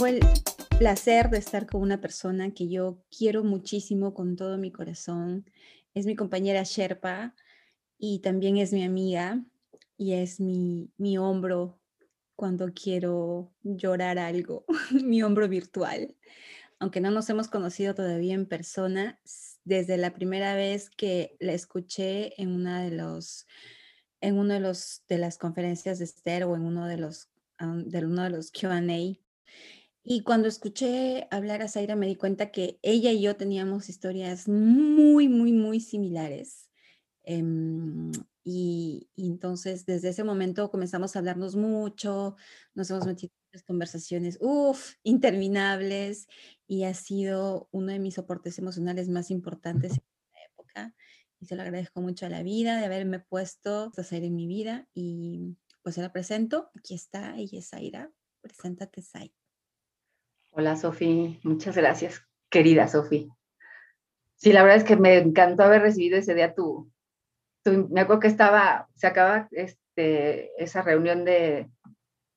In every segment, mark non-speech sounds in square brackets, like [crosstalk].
tengo el placer de estar con una persona que yo quiero muchísimo con todo mi corazón. Es mi compañera Sherpa y también es mi amiga y es mi, mi hombro cuando quiero llorar algo, [laughs] mi hombro virtual. Aunque no nos hemos conocido todavía en persona, desde la primera vez que la escuché en una de los en uno de los de las conferencias de Esther o en uno de los de uno de los Q&A y cuando escuché hablar a Zaira me di cuenta que ella y yo teníamos historias muy, muy, muy similares. Em, y, entonces desde ese momento comenzamos a hablarnos mucho, nos hemos metido en conversaciones, uff, interminables, y ha sido uno de mis soportes emocionales más importantes en esta época. Y se lo agradezco mucho a la vida de haberme puesto a Zaira en mi vida. Y pues se la presento, aquí está, ella es Zaira. Preséntate, Zaira. Hola, Sofi. Muchas gracias, querida Sofi. Sí, la verdad es que me encantó haber recibido ese día tu, me acuerdo que estaba, se acaba este, esa reunión de,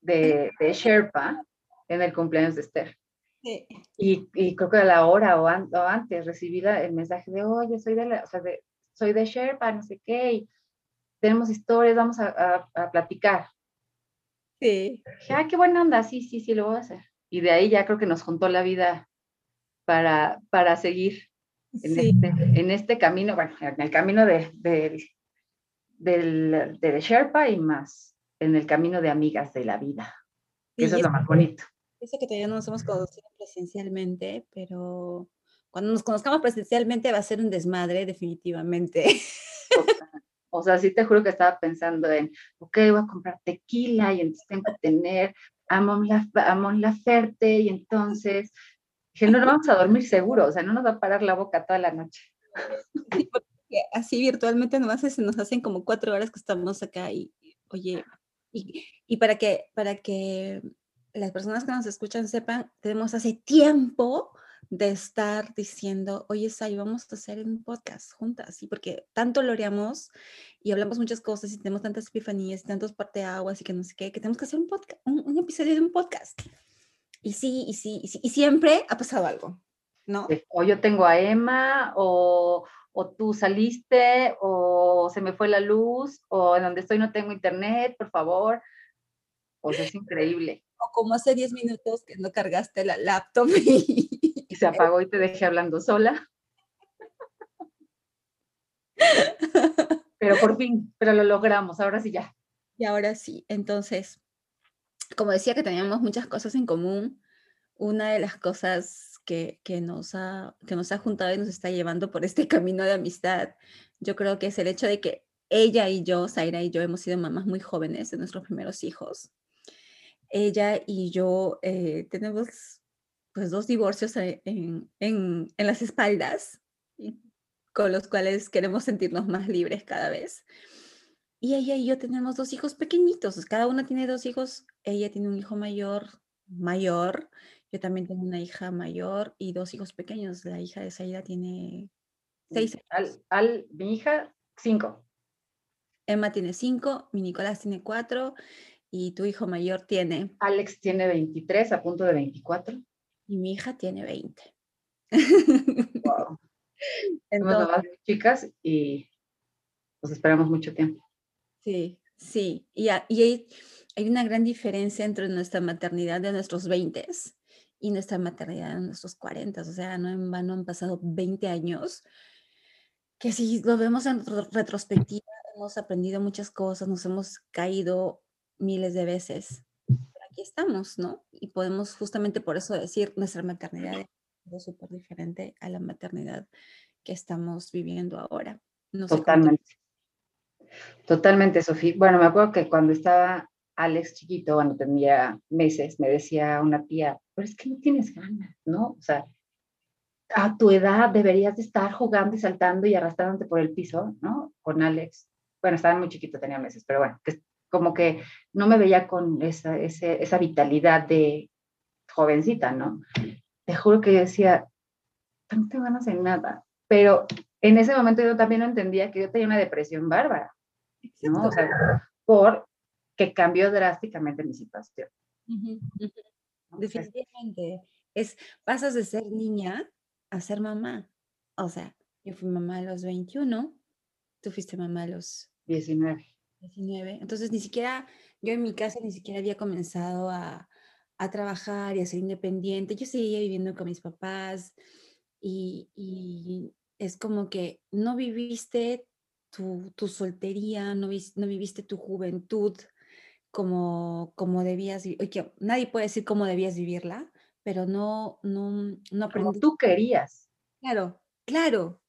de, Sherpa en el cumpleaños de Esther. Sí. Y, y, creo que a la hora o, antes recibí el mensaje de, oye, soy de, la, o sea, de, soy de Sherpa, no sé qué, y tenemos historias, vamos a, a, platicar. Sí. Dije, ay, qué buena onda, sí, sí, sí, lo voy a hacer y de ahí ya creo que nos juntó la vida para, para seguir en, este, en este camino, bueno, en el camino de, de, del, de Sherpa y más en el camino de amigas de la vida. eso es lo más bonito. Dice que todavía no nos hemos conocido presencialmente, pero cuando nos conozcamos presencialmente va a ser un desmadre, definitivamente. O sea, sí te juro que estaba pensando en, ok, voy a comprar tequila y entonces tengo que tener Amon la, la Ferte y entonces dije, no, no vamos a dormir seguro, o sea, no nos va a parar la boca toda la noche. así virtualmente nomás se nos hacen como cuatro horas que estamos acá y, oye, y, y, para, que, para que las personas que nos escuchan sepan, tenemos hace tiempo de estar diciendo, oye, Sai, vamos a hacer un podcast juntas, ¿sí? Porque tanto loreamos y hablamos muchas cosas y tenemos tantas epifanías y tantos parteaguas y que no sé qué, que tenemos que hacer un podcast, un, episodio de un podcast. Y sí, y sí, y sí, y siempre ha pasado algo, ¿no? O yo tengo a Emma, o, o tú saliste, o se me fue la luz, o en donde estoy no tengo internet, por favor. Pues es increíble. O como hace 10 minutos que no cargaste la laptop y, se apagó y te dejé hablando sola. [laughs] Pero por fin, pero lo logramos, ahora sí ya. Y ahora sí, entonces, como decía que teníamos muchas cosas en común, una de las cosas que, que, nos ha, que nos ha juntado y nos está llevando por este [laughs] camino de amistad, yo creo que es el hecho de que ella y yo, Zaira y yo, hemos sido mamás muy jóvenes de nuestros primeros hijos. Ella y yo eh, tenemos pues dos divorcios e, en, en, en las espaldas, con los cuales queremos sentirnos más libres cada vez. Y ella y yo tenemos dos hijos pequeñitos, cada una tiene dos hijos, ella tiene un hijo mayor, mayor, yo también tengo una hija mayor y dos hijos pequeños, la hija de Saida tiene seis Al, al, mi hija, cinco. Emma tiene cinco, mi Nicolás tiene cuatro y tu hijo mayor tiene... Alex tiene 23, a punto de 24 y mi hija tiene 20. Wow. [laughs] Entonces, chicas y pues esperamos mucho tiempo. Sí, sí. Y, hay, hay, una gran diferencia entre nuestra maternidad de nuestros 20 y nuestra maternidad de nuestros 40. O sea, no en vano han pasado 20 años que si lo vemos en retrospectiva, hemos aprendido muchas cosas, nos hemos caído miles de veces aquí estamos, ¿no? Y podemos justamente por eso decir, nuestra maternidad es súper diferente a la maternidad que estamos viviendo ahora. Totalmente. Totalmente, Sofía. Bueno, me acuerdo que cuando estaba Alex chiquito, cuando tenía meses, me decía una tía, pero es que no tienes ganas, ¿no? O sea, a tu edad deberías de estar jugando y saltando y arrastrándote por el piso, ¿no? Con Alex. Bueno, estaba muy chiquito, tenía meses, pero bueno, que como que no me veía con esa, esa vitalidad de jovencita, ¿no? Te juro que yo decía, no te a hacer nada, pero en ese momento yo también no entendía que yo tenía una depresión bárbara, ¿no? O sea, por que cambió drásticamente mi situación. Definitivamente. Es, pasas de ser niña a ser mamá. O sea, yo fui mamá a los 21, tú fuiste mamá a los 19. 19. Entonces, ni siquiera, yo en mi casa ni siquiera había comenzado a, a trabajar y a ser independiente. Yo seguía viviendo con mis papás y, y es como que no viviste tu, tu soltería, no, no, viviste tu juventud como, como debías, nadie puede decir cómo debías vivirla, pero no, no, no Como tú querías. Claro, claro,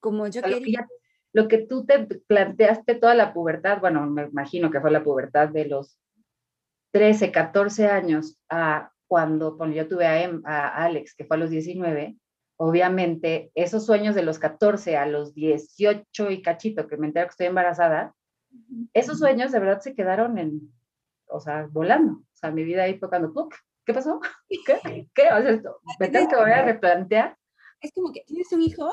como yo quería. Lo que, tú te planteaste toda la pubertad, bueno, me imagino que fue la pubertad de los 13, 14 años a cuando, cuando yo tuve a, em, a Alex, que fue a los 19, obviamente esos sueños de los 14 a los 18 y cachito, que me entero que estoy embarazada, esos sueños de verdad se quedaron en, o sea, volando. O sea, mi vida ahí fue cuando, ¿qué pasó? [laughs] ¿Qué? ¿Qué? O sea, esto, me tengo que volver a replantear. Es como que tienes un hijo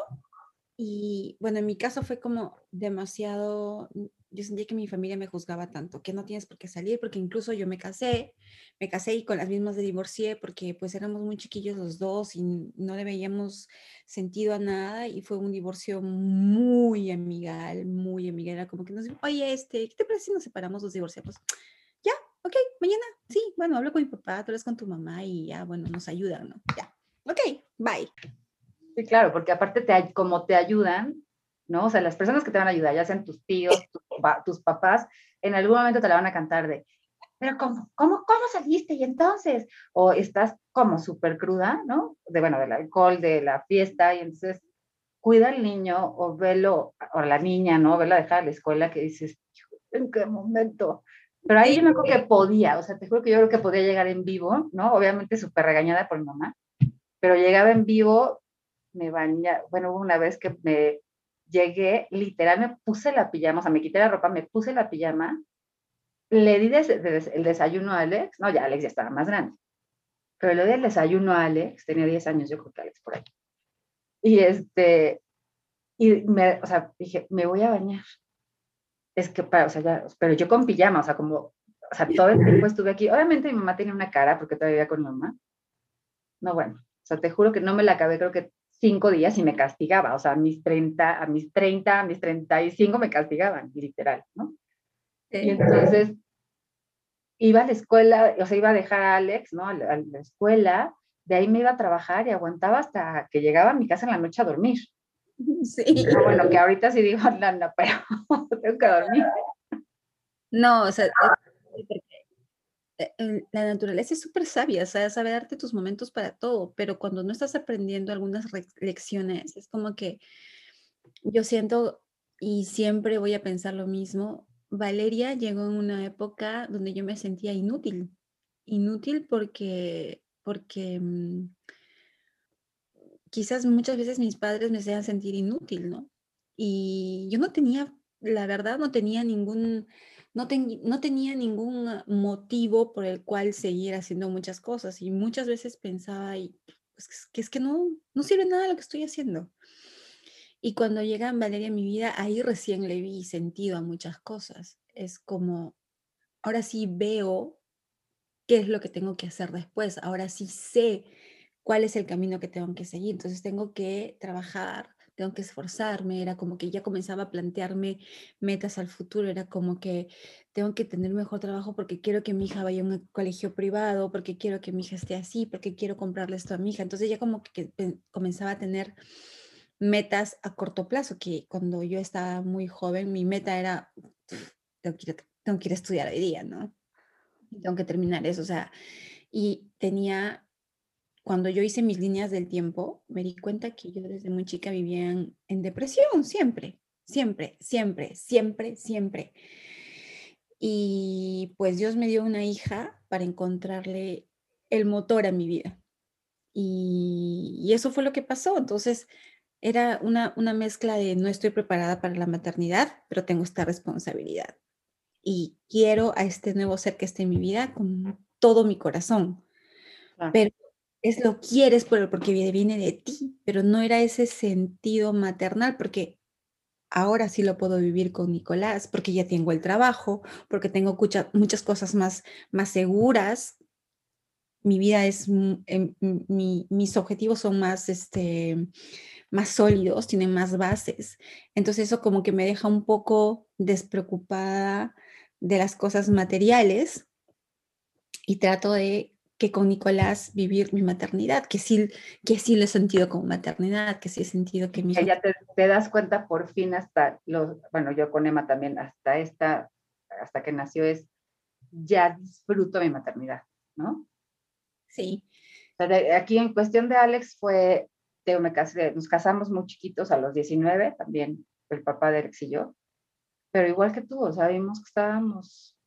y, bueno, en mi caso fue como demasiado, yo sentí que mi familia me juzgaba tanto, que no tienes por qué salir, porque incluso yo me casé, me casé y con las mismas de divorcié, porque pues éramos muy chiquillos los dos y no le veíamos sentido a nada y fue un divorcio muy amigal, muy amigal, era como que nos oye, este, ¿qué te parece si nos separamos, los divorciamos? Ya, ok, mañana, sí, bueno, hablo con mi papá, tú hablas con tu mamá y ya, bueno, nos ayudan, ¿no? Ya, ok, bye. Sí, claro, porque aparte te, como te ayudan, ¿no? O sea, las personas que te van a ayudar, ya sean tus tíos, tus papás, en algún momento te la van a cantar de, pero ¿cómo, cómo, cómo saliste? Y entonces, o estás como súper cruda, ¿no? De, bueno, del alcohol, de la fiesta, y entonces cuida al niño o velo, o la niña, ¿no? Vela dejar a la escuela que dices, ¿en qué momento? Pero ahí yo me acuerdo que podía, o sea, te juro que yo creo que podía llegar en vivo, ¿no? Obviamente súper regañada por mi mamá, pero llegaba en vivo, me bañaba, bueno, una vez que me llegué, literal, me puse la pijama, o sea, me quité la ropa, me puse la pijama, le di el desayuno a Alex, no, ya Alex ya estaba más grande, pero le di el desayuno a Alex, tenía 10 años, yo creo que Alex por ahí. Y este, y me, o sea, dije, me voy a bañar. Es que, para, o sea, ya, pero yo con pijama, o sea, como, o sea, todo el tiempo estuve aquí. Obviamente mi mamá tenía una cara porque todavía con mi mamá. No, bueno, o sea, te juro que no me la acabé, creo que cinco días y me castigaba, o sea, a mis 30, a mis 30, a mis 35 me castigaban, literal, ¿no? Y entonces iba a la escuela, o sea, iba a dejar a Alex, ¿no? A la, escuela, de ahí me iba a trabajar y aguantaba hasta que llegaba a mi casa en la noche a dormir. Sí. Ah, bueno, que ahorita sí digo, [laughs] no, no, pero [laughs] tengo que dormir. No, o sea, la naturaleza es súper sabia, o sea, sabe darte tus momentos para todo, pero cuando no estás aprendiendo algunas lecciones, es como que yo siento y siempre voy a pensar lo mismo. Valeria llegó en una época donde yo me sentía inútil, inútil porque, porque mm, quizás muchas veces mis padres me hacían sentir inútil, ¿no? Y yo no tenía, la verdad, no tenía ningún no, tenía ningún motivo por el cual seguir haciendo muchas cosas y muchas veces pensaba, y, pues, que es que no, no sirve nada lo que estoy haciendo. Y cuando llega Valeria a mi vida, ahí recién le vi sentido a muchas cosas. Es como, ahora sí veo qué es lo que tengo que hacer después, ahora sí sé cuál es el camino que tengo que seguir. Entonces tengo que trabajar tengo que esforzarme, era como que ya comenzaba a plantearme metas al futuro, era como que tengo que tener mejor trabajo porque quiero que mi hija vaya a un colegio privado, porque quiero que mi hija esté así, porque quiero comprarle esto a mi hija. Entonces ya como que comenzaba a tener metas a corto plazo, que cuando yo estaba muy joven, mi meta era, tengo que ir, tengo que ir a estudiar hoy día, ¿no? Tengo que terminar eso, o sea, y tenía cuando yo hice mis líneas del tiempo, me di cuenta que yo desde muy chica vivía en, depresión, siempre, siempre, siempre, siempre, siempre. Y pues Dios me dio una hija para encontrarle el motor a mi vida. Y, eso fue lo que pasó. Entonces, era una, una mezcla de no estoy preparada para la maternidad, pero tengo esta responsabilidad. Y quiero a este nuevo ser que esté en mi vida con todo mi corazón. Pero es lo quieres porque viene de ti, pero no era ese sentido maternal, porque ahora sí lo puedo vivir con Nicolás, porque ya tengo el trabajo, porque tengo muchas cosas más, más seguras, mi vida es, em, mis objetivos son más, este, más sólidos, tienen más bases. Entonces eso como que me deja un poco despreocupada de las cosas materiales y trato de que con Nicolás vivir mi maternidad, que sí, que sí lo he sentido como maternidad, que sí he sentido que mi... Ya te, te, das cuenta por fin hasta los, bueno, yo con Emma también, hasta esta, hasta que nació es, ya disfruto mi maternidad, ¿no? Sí. Aquí en cuestión de Alex fue, me casé, nos casamos muy chiquitos a los 19, también el papá de Alex y yo, pero igual que tú, o sea, vimos que estábamos,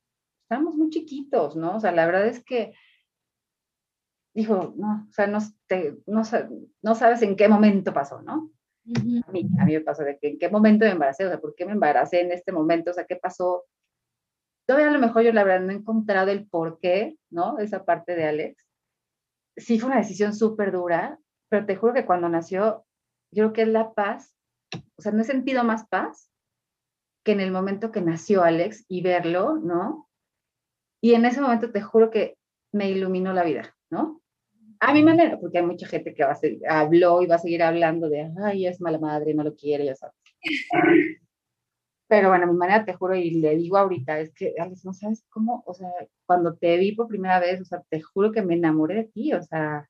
estábamos muy chiquitos, ¿no? O sea, la verdad es que dijo, no, o sea, no, no, sabes en qué momento pasó, ¿no? a, mí, a mí me pasó de que en qué momento me embaracé, o sea, ¿por qué me embaracé en este momento? O sea, ¿qué pasó? Todavía a lo mejor yo la verdad no he encontrado el por qué, ¿no? Esa parte de Alex. Sí fue una decisión súper dura, pero te juro que cuando nació, yo creo que es la paz, o sea, no he sentido más paz que en el momento que nació Alex y verlo, ¿no? Y en ese momento te juro que me iluminó la vida, ¿no? A mi manera, porque hay mucha gente que va a ser, habló y va a seguir hablando de, ay, es mala madre, no lo quiere, ya sabes. Pero bueno, a mi manera te juro y le digo ahorita, es que, Alex, no sabes cómo, o sea, cuando te vi por primera vez, o sea, te juro que me enamoré de ti, o sea,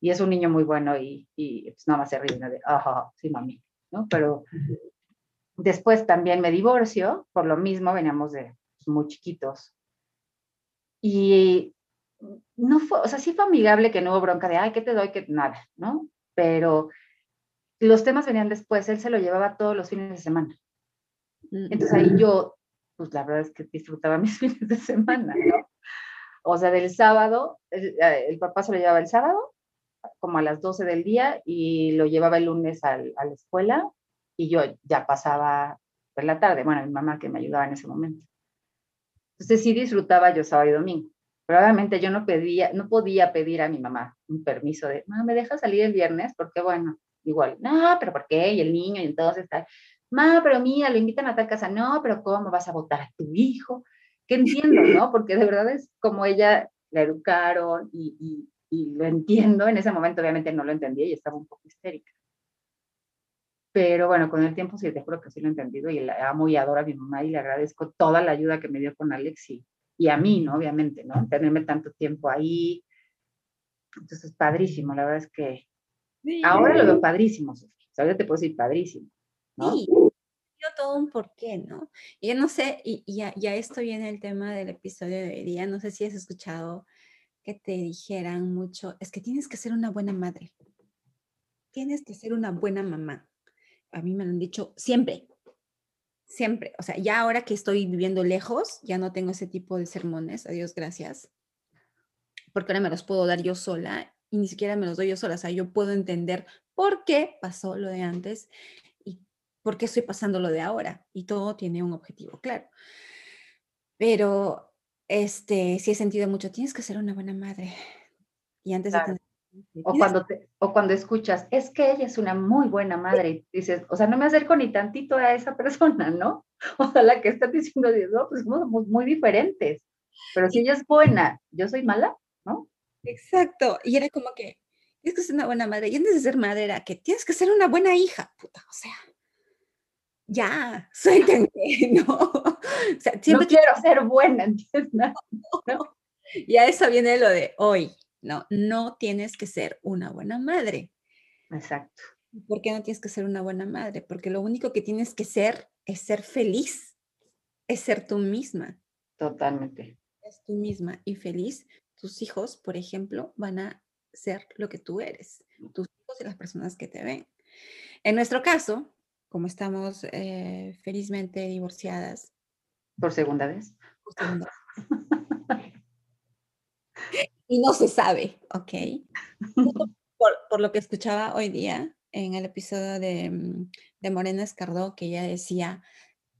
y es un niño muy bueno y, y pues nada más se ríe de, ajá, sí, mami, ¿no? Pero después también me divorcio, por lo mismo, veníamos de pues, muy chiquitos. Y no fue, o sea, sí fue amigable que no hubo bronca de, ay, ¿qué te doy? Que nada, ¿no? Pero los temas venían después, él se lo llevaba todos los fines de semana. Mm. Entonces ahí yo, pues la verdad es que disfrutaba [laughs] mis fines de semana, ¿no? O sea, del sábado, eh, el, papá se lo llevaba el sábado, como a las 12 del día, y lo llevaba el lunes a la escuela, y yo ya pasaba por la tarde, bueno, mi mamá que me ayudaba en ese momento. Entonces sí disfrutaba yo sábado y domingo. Probablemente yo no, pedía, no podía pedir a mi mamá un permiso de, mamá, ¿me deja salir el viernes? Porque bueno, igual, no, pero ¿por qué? Y el niño, y entonces está, mamá, pero mía, lo invitan a tal casa, no, pero ¿cómo vas a votar a tu hijo? Que entiendo, ¿no? Porque de verdad es como ella la educaron y, y, y lo entiendo. En ese momento obviamente no lo entendía y estaba un poco histérica. Pero bueno, con el tiempo sí, te juro que sí lo he entendido y la amo y adoro a mi mamá y le agradezco toda la ayuda que me dio con Alex y, y a mí, ¿no? Obviamente, ¿no? Tenerme tanto tiempo ahí. Entonces, padrísimo, la verdad es que ahora lo veo padrísimo, Sofía. Ahora te puedo decir padrísimo, ¿no? Sí, todo un porqué, ¿no? Y yo no sé, y, ya, ya esto viene el tema del episodio de hoy día, no sé si has escuchado que te dijeran mucho, es que tienes que ser una buena madre, tienes que ser una buena mamá. A mí me lo han dicho siempre, siempre, o sea, ya ahora que estoy viviendo lejos, ya no tengo ese tipo de sermones, a Dios gracias, porque ahora me los puedo dar yo sola y ni siquiera me los doy yo sola, o sea, yo puedo entender por qué pasó lo de antes y por qué estoy pasando lo de ahora y todo tiene un objetivo claro. Pero este, sí he sentido mucho, tienes que ser una buena madre. Y antes de tener o cuando, o cuando escuchas, es que ella es una muy buena madre, dices, o sea, no me acerco ni tantito a esa persona, ¿no? [laughs] O sea, la que está diciendo, no, pues somos muy diferentes, pero si ella es buena, yo soy mala, ¿no? Exacto, y era como que, tienes que ser una buena madre, y antes de ser madre era que tienes que ser una buena hija, puta, o sea, ya, [laughs] suéltenme, ¿no? O sea, siempre quiero ser buena, [laughs] ¿entiendes? ¿No? Y a eso viene lo de hoy, no, no tienes que ser una buena madre. Exacto. ¿Por qué no tienes que ser una buena madre? Porque lo único que tienes que ser es ser feliz, es ser tú misma. Totalmente. Es tú misma y feliz. Tus hijos, por ejemplo, van a ser lo que tú eres, tus hijos y las personas que te ven. En nuestro caso, como estamos eh, felizmente divorciadas. Por segunda vez. Por segunda vez. [laughs] y no se sabe, ¿ok? Por, lo que escuchaba hoy día en el episodio de, mm, de, Morena Escardó, que ella decía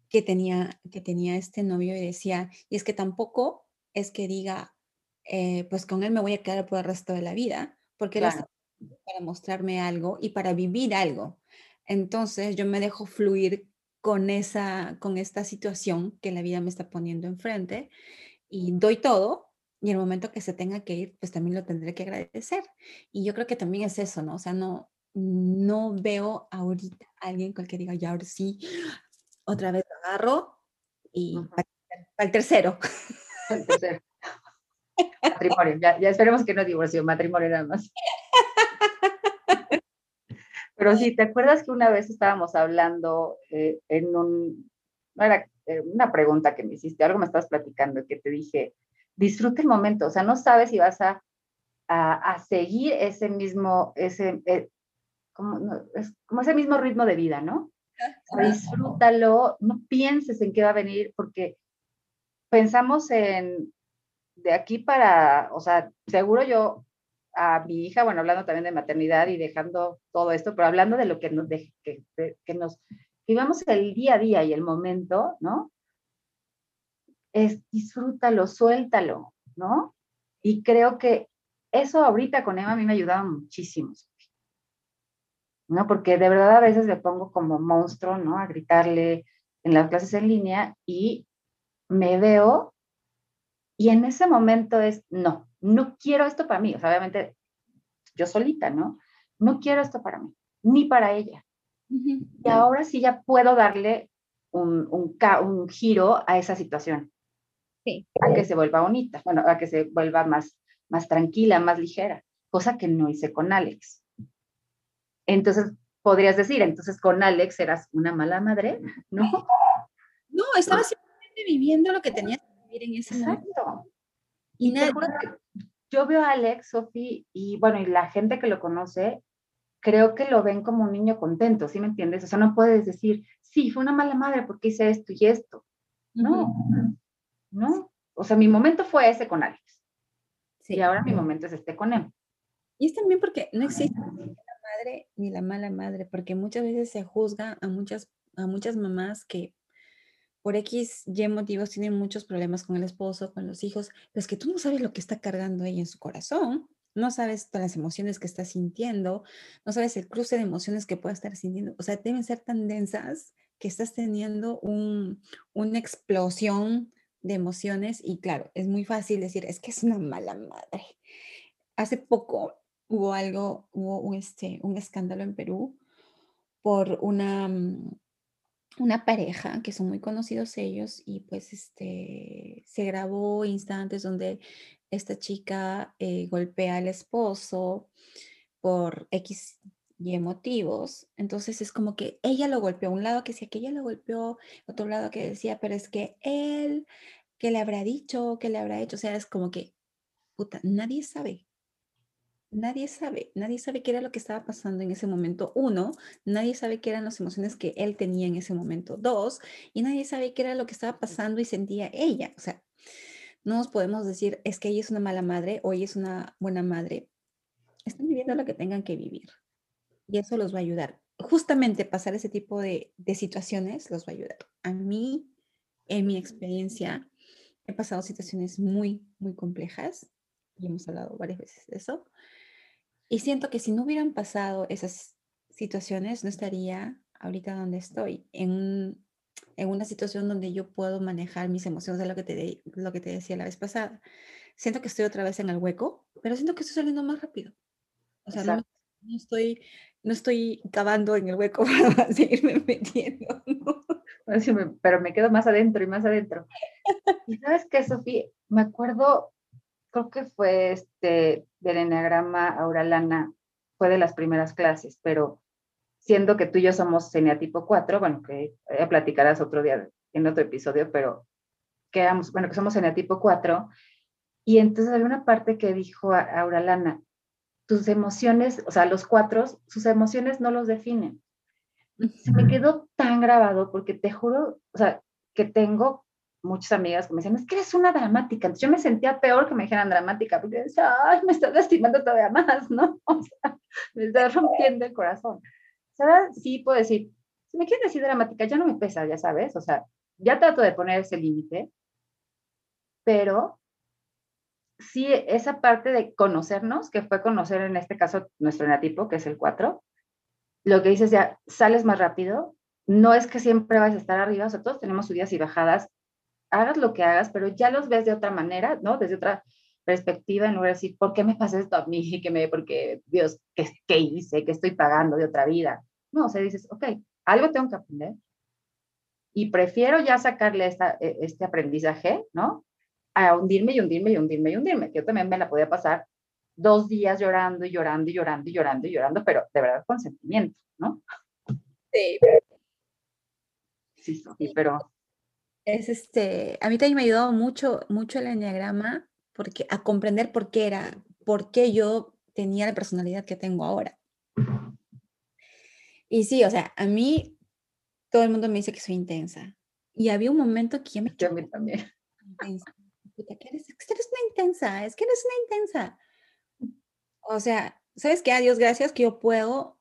que tenía, que tenía este novio y decía, y es que tampoco es que diga, eh, pues con él me voy a quedar por el resto de la vida, porque él está para mostrarme algo y para vivir algo. Entonces yo me dejo fluir con esa, con esta situación que la vida me está poniendo enfrente y doy todo y el momento que se tenga que ir, pues también lo tendré que agradecer. Y yo creo que también es eso, ¿no? O sea, no, no veo ahorita a alguien con el que diga, ya ahora sí, otra vez agarro y para, el tercero. El tercero. matrimonio, ya, ya, esperemos que no divorcio, matrimonio nada más. Pero sí, ¿te acuerdas que una vez estábamos hablando eh, en un, no era eh, una pregunta que me hiciste, algo me estabas platicando, que te dije, disfruta el momento, o sea, no sabes si vas a, a, seguir ese mismo, ese, eh, como, es, como ese mismo ritmo de vida, ¿no? disfrútalo, no pienses en qué va a venir, porque pensamos en de aquí para, o sea, seguro yo a mi hija, bueno, hablando también de maternidad y dejando todo esto, pero hablando de lo que nos, de, que, que nos vivamos el día a día y el momento, ¿no? Es disfrútalo, suéltalo, ¿no? Y creo que eso ahorita con Emma a mí me ha ayudado muchísimo, ¿no? Porque de verdad a veces le pongo como monstruo, ¿no? A gritarle en las clases en línea y me veo y en ese momento es, no, no quiero esto para mí. O sea, obviamente yo solita, ¿no? No quiero esto para mí, ni para ella. Y ahora sí ya puedo darle un, un, un, giro a esa situación. Sí. A que se vuelva bonita, bueno, a que se vuelva más, más tranquila, más ligera, cosa que no hice con Alex. Entonces, podrías decir, entonces con Alex eras una mala madre, ¿no? No, estaba simplemente viviendo lo que tenías que vivir en ese momento. Y, nada. yo veo a Alex, Sofi, y bueno, y la gente que lo conoce, creo que lo ven como un niño contento, ¿sí me entiendes? O sea, no puedes decir, sí, fue una mala madre porque hice esto y esto. No, no. O sea, mi momento fue ese con Alex. Sí. Y ahora mi momento es este con él. Y es también porque no existe la madre ni la mala madre, porque muchas veces se juzga a muchas, a muchas mamás que por X, Y motivos tienen muchos problemas con el esposo, con los hijos, pero es que tú no sabes lo que está cargando ella en su corazón no sabes todas las emociones que está sintiendo, no sabes el cruce de emociones que pueda estar sintiendo. O sea, deben ser tan densas que estás teniendo una explosión de emociones y claro, es muy fácil decir, es que es una mala madre. Hace poco hubo algo, hubo un, este, un escándalo en Perú por una, mm, una pareja que son muy conocidos ellos y pues este, se grabó instantes donde esta chica eh, golpea al esposo por X y motivos. Entonces es como que ella lo golpeó, un lado que decía que ella lo golpeó, otro lado que decía, pero es que él, que le habrá dicho, que le habrá hecho, o sea, es como que, puta, nadie sabe. Nadie sabe, nadie sabe qué era lo que estaba pasando en ese momento. Uno, nadie sabe qué eran las emociones que él tenía en ese momento. Dos, y nadie sabe qué era lo que estaba pasando y sentía ella. O sea, no nos podemos decir, es que ella es una mala madre o ella es una buena madre. Están viviendo lo que tengan que vivir. Y eso los va a ayudar. Justamente pasar ese tipo de, situaciones los va a ayudar. A mí, en mi experiencia, he pasado situaciones muy, muy complejas. Y hemos hablado varias veces de eso. Y siento que si no hubieran pasado esas situaciones, no estaría ahorita donde estoy, en en una situación donde yo puedo manejar mis emociones, de lo que te, lo que te decía la vez pasada. Siento que estoy otra vez en el hueco, pero siento que estoy saliendo más rápido. O sea, no, estoy, no estoy cavando en el hueco [laughs] para seguirme metiendo. Pero me quedo más adentro y más adentro. [laughs] Y sabes qué, Sofía, me acuerdo, creo que fue este del Enneagrama Auralana, fue de las primeras clases, pero siendo que tú y yo somos tipo 4, bueno, que ya platicarás otro día en otro episodio, pero que, bueno, que somos tipo 4, y entonces hay una parte que dijo Auralana, tus emociones, o sea, los cuatro, sus emociones no los definen. Se me quedó tan grabado porque te juro, o sea, que tengo muchas amigas que me decían, es que eres una dramática. Entonces yo me sentía peor que me dijeran dramática, porque decía, ay, me estás lastimando todavía más, ¿no? [laughs] O sea, me estás rompiendo el corazón. ¿sabes? Sí puedo decir, si me quieres decir dramática, ya no me pesa, ya sabes, o sea, ya trato de poner ese límite, pero sí esa parte de conocernos, que fue conocer en este caso nuestro enatipo, que es el 4, lo que dices ya, sales más rápido, no es que siempre vas a estar arriba, o sea, todos tenemos subidas y bajadas, hagas lo que hagas, pero ya los ves de otra manera, ¿no? Desde otra, perspectiva en lugar de decir, ¿por qué me pasa esto a mí? [laughs] ¿Qué me, porque, Dios, ¿qué, ¿qué hice? ¿Qué estoy pagando de otra vida? No, o sea, dices, ok, algo tengo que aprender y prefiero ya sacarle esta, e, este aprendizaje, ¿no? A hundirme y hundirme y hundirme y hundirme, yo también me la podía pasar dos días llorando y llorando y llorando y llorando y llorando, pero de verdad con sentimiento, ¿no? Sí. Sí, sí, pero... Es este, a mí también me ha ayudado mucho, mucho el enneagrama porque, a comprender por qué era, por qué yo tenía la personalidad que tengo ahora. Y sí, o sea, a mí todo el mundo me dice que soy intensa. Y había un momento que yo me... Yo a mí también. Intensa. ¿Qué eres? Es que eres una intensa, es que eres una intensa. O sea, ¿sabes qué? A Dios gracias que yo puedo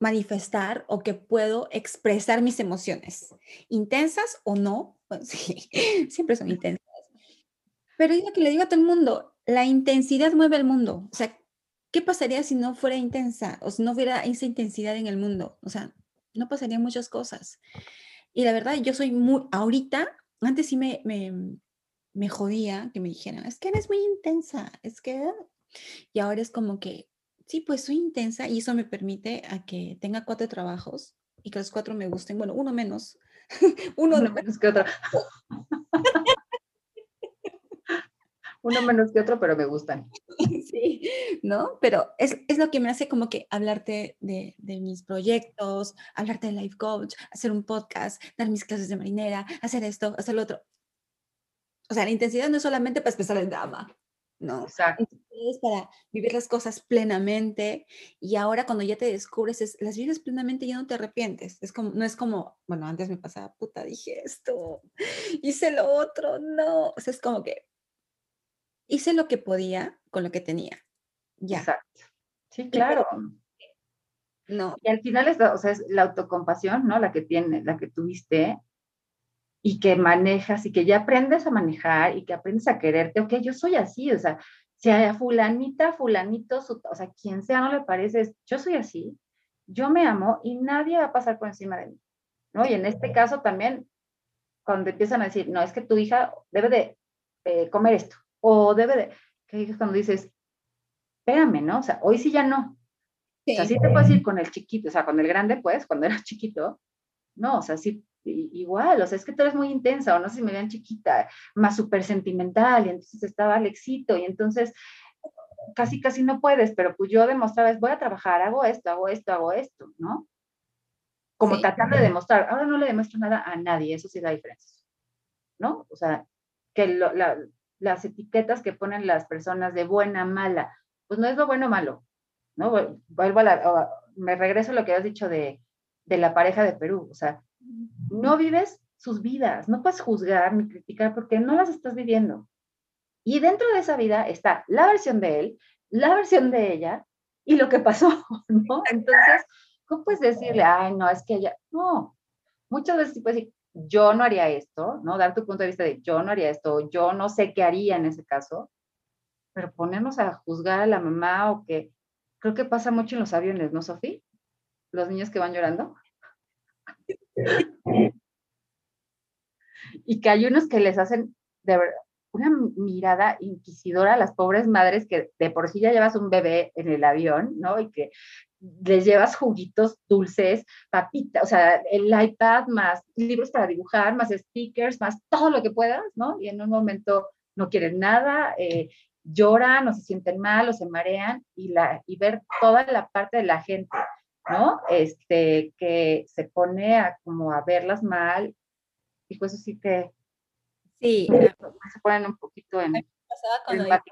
manifestar o que puedo expresar mis emociones, intensas o no, [laughs] pues sí, siempre son intensas. Pero es lo que le digo a todo el mundo, la intensidad mueve el mundo. O sea, ¿qué pasaría si no fuera intensa o si no hubiera esa intensidad en el mundo? O sea, no pasarían muchas cosas. Y la verdad, yo soy muy, ahorita, antes sí me, me, me jodía que me dijeran, es que eres muy intensa, es que... Y ahora es como que, sí, pues soy intensa y eso me permite a que tenga cuatro trabajos y que los cuatro me gusten, bueno, uno menos, [laughs] uno, uno menos que otro. [laughs] uno menos que otro, pero me gustan. [laughs] Sí, ¿no? Pero es, es lo que me hace como que hablarte de, de, mis proyectos, hablarte de life coach, hacer un podcast, dar mis clases de marinera, hacer esto, hacer lo otro. O sea, la intensidad no es solamente para expresar el drama, ¿no? Exacto. Es para vivir las cosas plenamente y ahora cuando ya te descubres, es, las vives plenamente y ya no te arrepientes. Es como, no es como, bueno, antes me pasaba, puta, dije esto, hice lo otro, no. O sea, es como que hice lo que podía con lo que tenía. Ya. Exacto. Sí, claro. No. Y al final es, o sea, es la autocompasión, ¿no? La que tiene, la que tuviste y que manejas y que ya aprendes a manejar y que aprendes a quererte. Ok, yo soy así, o sea, si a fulanita, fulanito, o sea, quien sea no le parece, yo soy así, yo me amo y nadie va a pasar por encima de mí, ¿no? Y en este caso también, cuando empiezan a decir, no, es que tu hija debe de eh, comer esto, o debe de, que es cuando dices, espérame, ¿no? O sea, hoy sí ya no. Sí. O sea, sí te puedes ir con el chiquito, o sea, con el grande, pues, cuando eras [laughs] chiquito, no, o sea, sí, igual, o sea, es que tú eres muy intensa, o no sé si me vean chiquita, más súper sentimental, y entonces estaba Alexito, y entonces casi, casi no puedes, pero pues yo demostraba, voy a trabajar, hago esto, hago esto, hago esto, ¿no? Como sí. tratando de demostrar, ahora no le demuestro nada a nadie, eso sí da diferencia, ¿no? O sea, que lo, la, las etiquetas que ponen las personas de buena, mala, pues no es lo bueno o malo, ¿no? Vuelvo a la, me regreso a lo que has dicho de, de la pareja de Perú, o sea, no vives sus vidas, no puedes juzgar ni criticar porque no las estás viviendo. Y dentro de esa vida está la versión de él, la versión de ella y lo que pasó, [laughs] ¿no? Entonces, ¿cómo puedes decirle, ay, no, es que ella, no, muchas veces puedes decir, yo no haría esto, ¿no? Dar tu punto de vista de yo no haría esto, yo no sé qué haría en ese caso, pero ponernos a juzgar a la mamá o que creo que pasa mucho en los aviones, ¿no, Sofía? Los niños que van llorando. Y que hay unos que les hacen de verdad una mirada inquisidora a las pobres madres que de por sí ya llevas un bebé en el avión, ¿no? Y que les llevas juguitos dulces, papitas, o sea, el iPad más libros para dibujar, más stickers, más todo lo que puedas, ¿no? Y en un momento no quieren nada, eh, lloran o se sienten mal o se marean y, la, y ver toda la parte de la gente, ¿no? Este, que se pone a como a verlas mal y pues eso sí que Sí, se ponen un poquito en... Pasaba cuando iba,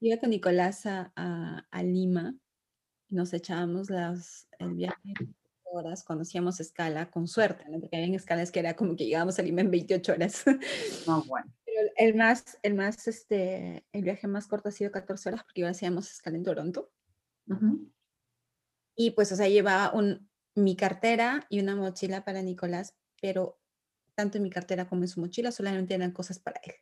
iba con Nicolás a, a, a, Lima, nos echábamos las, el viaje horas, conocíamos escala con suerte, ¿no? porque había escalas que era como que llegábamos a Lima en 28 horas. [laughs] No, bueno. Pero el más, el más, este, el viaje más corto ha sido 14 horas porque hacíamos escala en Toronto. Uh -huh. Y pues, o sea, llevaba un, mi cartera y una mochila para Nicolás, pero tanto en mi cartera como en su mochila solamente eran cosas para él.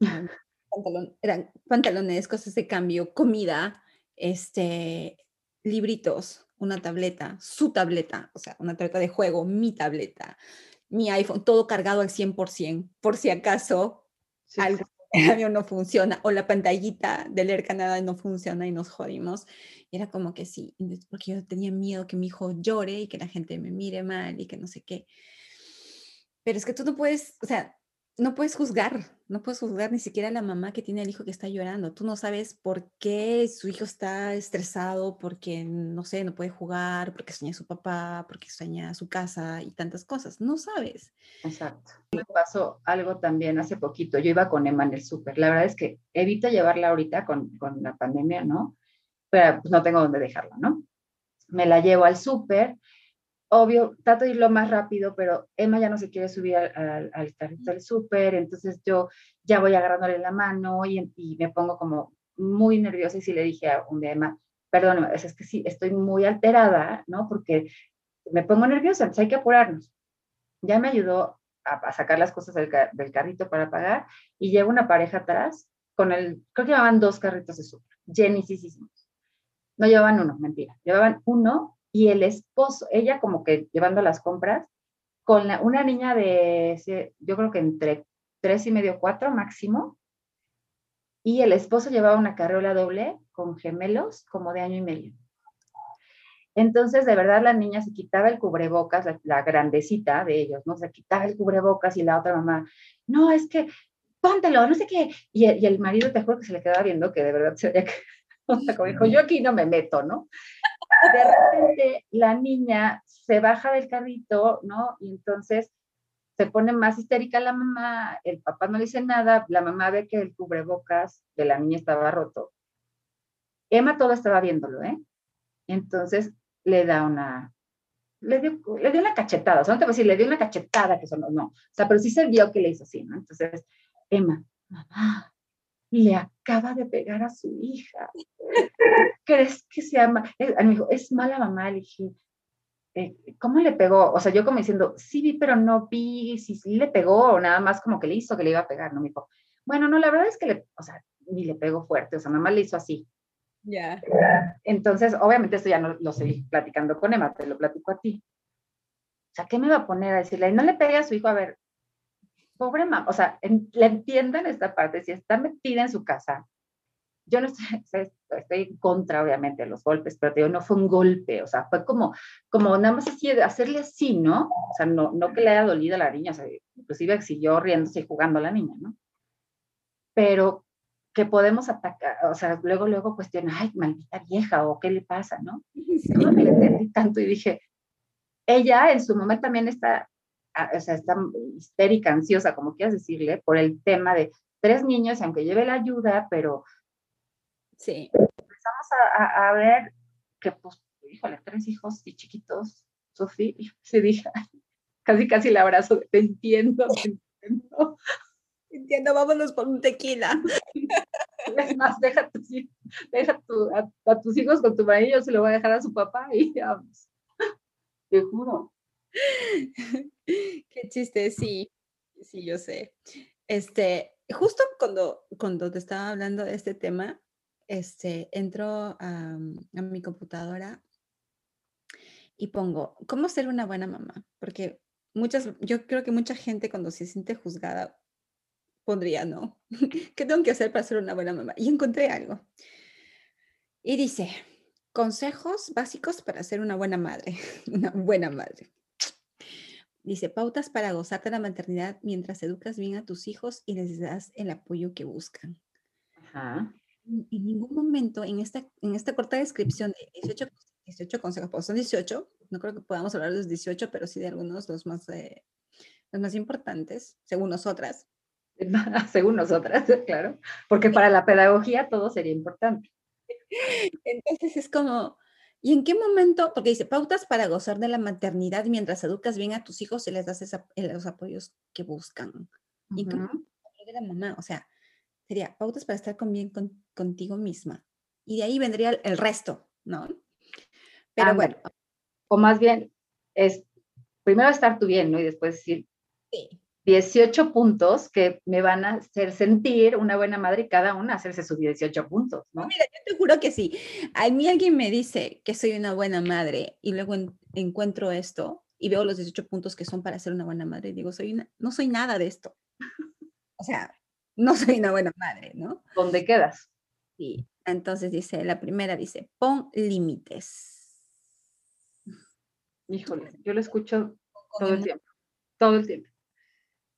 Eran, pantalón, eran pantalones, cosas de cambio, comida, este, libritos, una tableta, su tableta, o sea, una tableta de juego, mi tableta, mi iPhone, todo cargado al 100%, por si acaso sí, algo. El avión no funciona o la pantallita de leer Canadá no funciona y nos jodimos. Y era como que sí, porque yo tenía miedo que mi hijo llore y que la gente me mire mal y que no sé qué. Pero es que tú no puedes, o sea, no puedes juzgar, no puedes juzgar ni siquiera a la mamá que tiene al hijo que está llorando. Tú no sabes por qué su hijo está estresado, porque, no sé, no puede jugar, porque sueña a su papá, porque sueña a su casa y tantas cosas. No sabes. Exacto. Me pasó algo también hace poquito. Yo iba con Emma en el súper. La verdad es que evito llevarla ahorita con, con la pandemia, ¿no? Pero pues no tengo dónde dejarla, ¿no? Me la llevo al súper obvio, trato de ir lo más rápido, pero Emma ya no se quiere subir al, al, carrito del súper, entonces yo ya voy agarrándole la mano y, y, me pongo como muy nerviosa y sí le dije a un día Emma, perdón, es que sí, estoy muy alterada, ¿no? Porque me pongo nerviosa, entonces hay que apurarnos. Ya me ayudó a, sacar las cosas del, del, carrito para pagar y llevo una pareja atrás con el, creo que llevaban dos carritos de súper, llenísimos. No llevaban uno, mentira, llevaban uno y el esposo, ella como que llevando las compras, con una niña de, yo creo que entre tres y medio, cuatro máximo, y el esposo llevaba una carriola doble con gemelos como de año y medio. Entonces, de verdad, la niña se quitaba el cubrebocas, la, grandecita de ellos, ¿no? Se quitaba el cubrebocas y la otra mamá, no, es que póntelo, no sé qué. Y, el marido, te juro que se le quedaba viendo que de verdad se que, [laughs] o sea, como dijo, yo aquí no me meto, ¿no? De repente la niña se baja del carrito, ¿no? Y entonces se pone más histérica la mamá, el papá no dice nada, la mamá ve que el cubrebocas de la niña estaba roto. Emma todo estaba viéndolo, ¿eh? Entonces le da una, le dio, le dio una cachetada, o sea, no te voy a decir, le dio una cachetada, que eso no, no, o sea, pero sí se vio que le hizo así, ¿no? Entonces, Emma, mamá, le acaba de pegar a su hija. [laughs] ¿Crees que se ama? Me dijo, es mala mamá. Le dije, eh, ¿cómo le pegó? O sea, yo como diciendo, sí vi, pero no vi si sí le pegó o nada más como que le hizo que le iba a pegar, ¿no? Me dijo, bueno, no, la verdad es que le, o sea, ni le pegó fuerte, o sea, nada más le hizo así. Ya. Entonces, obviamente esto ya no lo seguí platicando con Emma, te lo platico a ti. O sea, ¿qué me va a poner a decirle? No le pegue a su hijo, a ver, pobre mamá, o sea, le entiendan esta parte, si está metida en su casa, yo no estoy, [laughs] estoy en contra, obviamente, de los golpes, pero te digo, no fue un golpe, o sea, fue como, como nada más así, hacerle así, ¿no? O sea, no, no que le haya dolido a la niña, o sea, inclusive siguió riéndose y jugando a la niña, ¿no? Pero que podemos atacar, o sea, luego, luego cuestionar, ay, maldita vieja, o qué le pasa, ¿no? [laughs] Sí. No le entendí tanto y dije, ella en su momento también está o sea, está histérica, ansiosa, como quieras decirle, por el tema de tres niños, aunque lleve la ayuda, pero sí. empezamos a, a, ver que, pues, híjole, tres hijos y chiquitos, Sofía, [laughs] se dije, casi casi le abrazo, te entiendo, te entiendo. Entiendo, vámonos por un tequila. [laughs] Es más, deja, tus, deja tu, a, a, tus hijos con tu marido, se lo voy a dejar a su papá y vamos. Te juro. Qué chiste, sí, sí, yo sé. Este, justo cuando, cuando te estaba hablando de este tema, este, entro a, a mi computadora y pongo, ¿cómo ser una buena mamá? Porque muchas, yo creo que mucha gente cuando se siente juzgada pondría, no, [laughs] ¿qué tengo que hacer para ser una buena mamá? Y encontré algo. Y dice, consejos básicos para ser una buena madre, [laughs] una buena madre. Dice, pautas para gozar de la maternidad mientras educas bien a tus hijos y les das el apoyo que buscan. Ajá. En ningún momento en esta, en esta corta descripción de 18, 18 consejos, pues son 18, no creo que podamos hablar de los 18, pero sí de algunos, los más, eh, los más importantes, según nosotras. [laughs] según nosotras, [laughs] claro, porque para la pedagogía todo sería importante. [laughs] Entonces es como, ¿Y en qué momento? Porque dice, pautas para gozar de la maternidad mientras educas bien a tus hijos y les das esa, eh, los apoyos que buscan. Uh -huh. ¿Y cómo de la mamá? O sea, sería pautas para estar con bien con, contigo misma. Y de ahí vendría el, el resto, ¿no? Pero ah, bueno. O más bien, es primero estar tú bien, ¿no? Y después decir, sí. 18 puntos que me van a hacer sentir una buena madre y cada una hacerse sus 18 puntos, ¿no? Mira, yo te juro que sí. A mí alguien me dice que soy una buena madre y luego en, encuentro esto y veo los 18 puntos que son para ser una buena madre y digo, soy una, no soy nada de esto. O sea, no soy una buena madre, ¿no? ¿Dónde quedas? Sí, entonces dice, la primera dice, pon límites. Híjole, yo lo escucho todo el tiempo, todo el tiempo.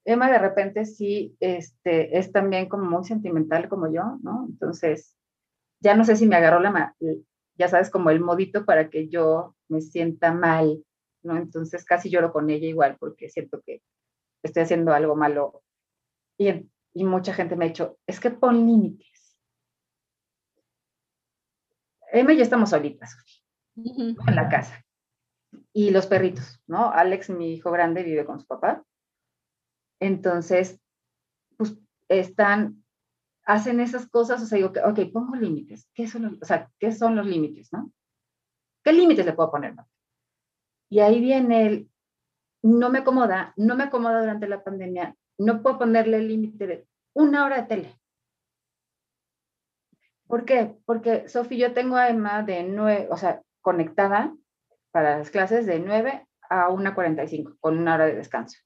Emma de repente sí este, es también como muy sentimental como yo, ¿no? Entonces, ya no sé si me agarró la, ya sabes, como el modito para que yo me sienta mal, ¿no? Entonces casi lloro con ella igual porque siento que estoy haciendo algo malo. Y, y mucha gente me ha dicho, es que pon límites. Emma y yo estamos solitas en la casa. Y los perritos, ¿no? Alex, mi hijo grande, vive con su papá. Entonces, pues están, hacen esas cosas, o sea, digo, ok, pongo límites. ¿Qué son los, o sea, ¿qué son los límites, no? ¿Qué límites le puedo poner? Y ahí viene el, no me acomoda, no me acomoda durante la pandemia, no puedo ponerle el límite de una hora de tele. ¿Por qué? Porque, Sofi, yo tengo a Emma de nueve, o sea, conectada para las clases de 9 a 1.45, con una hora de descanso,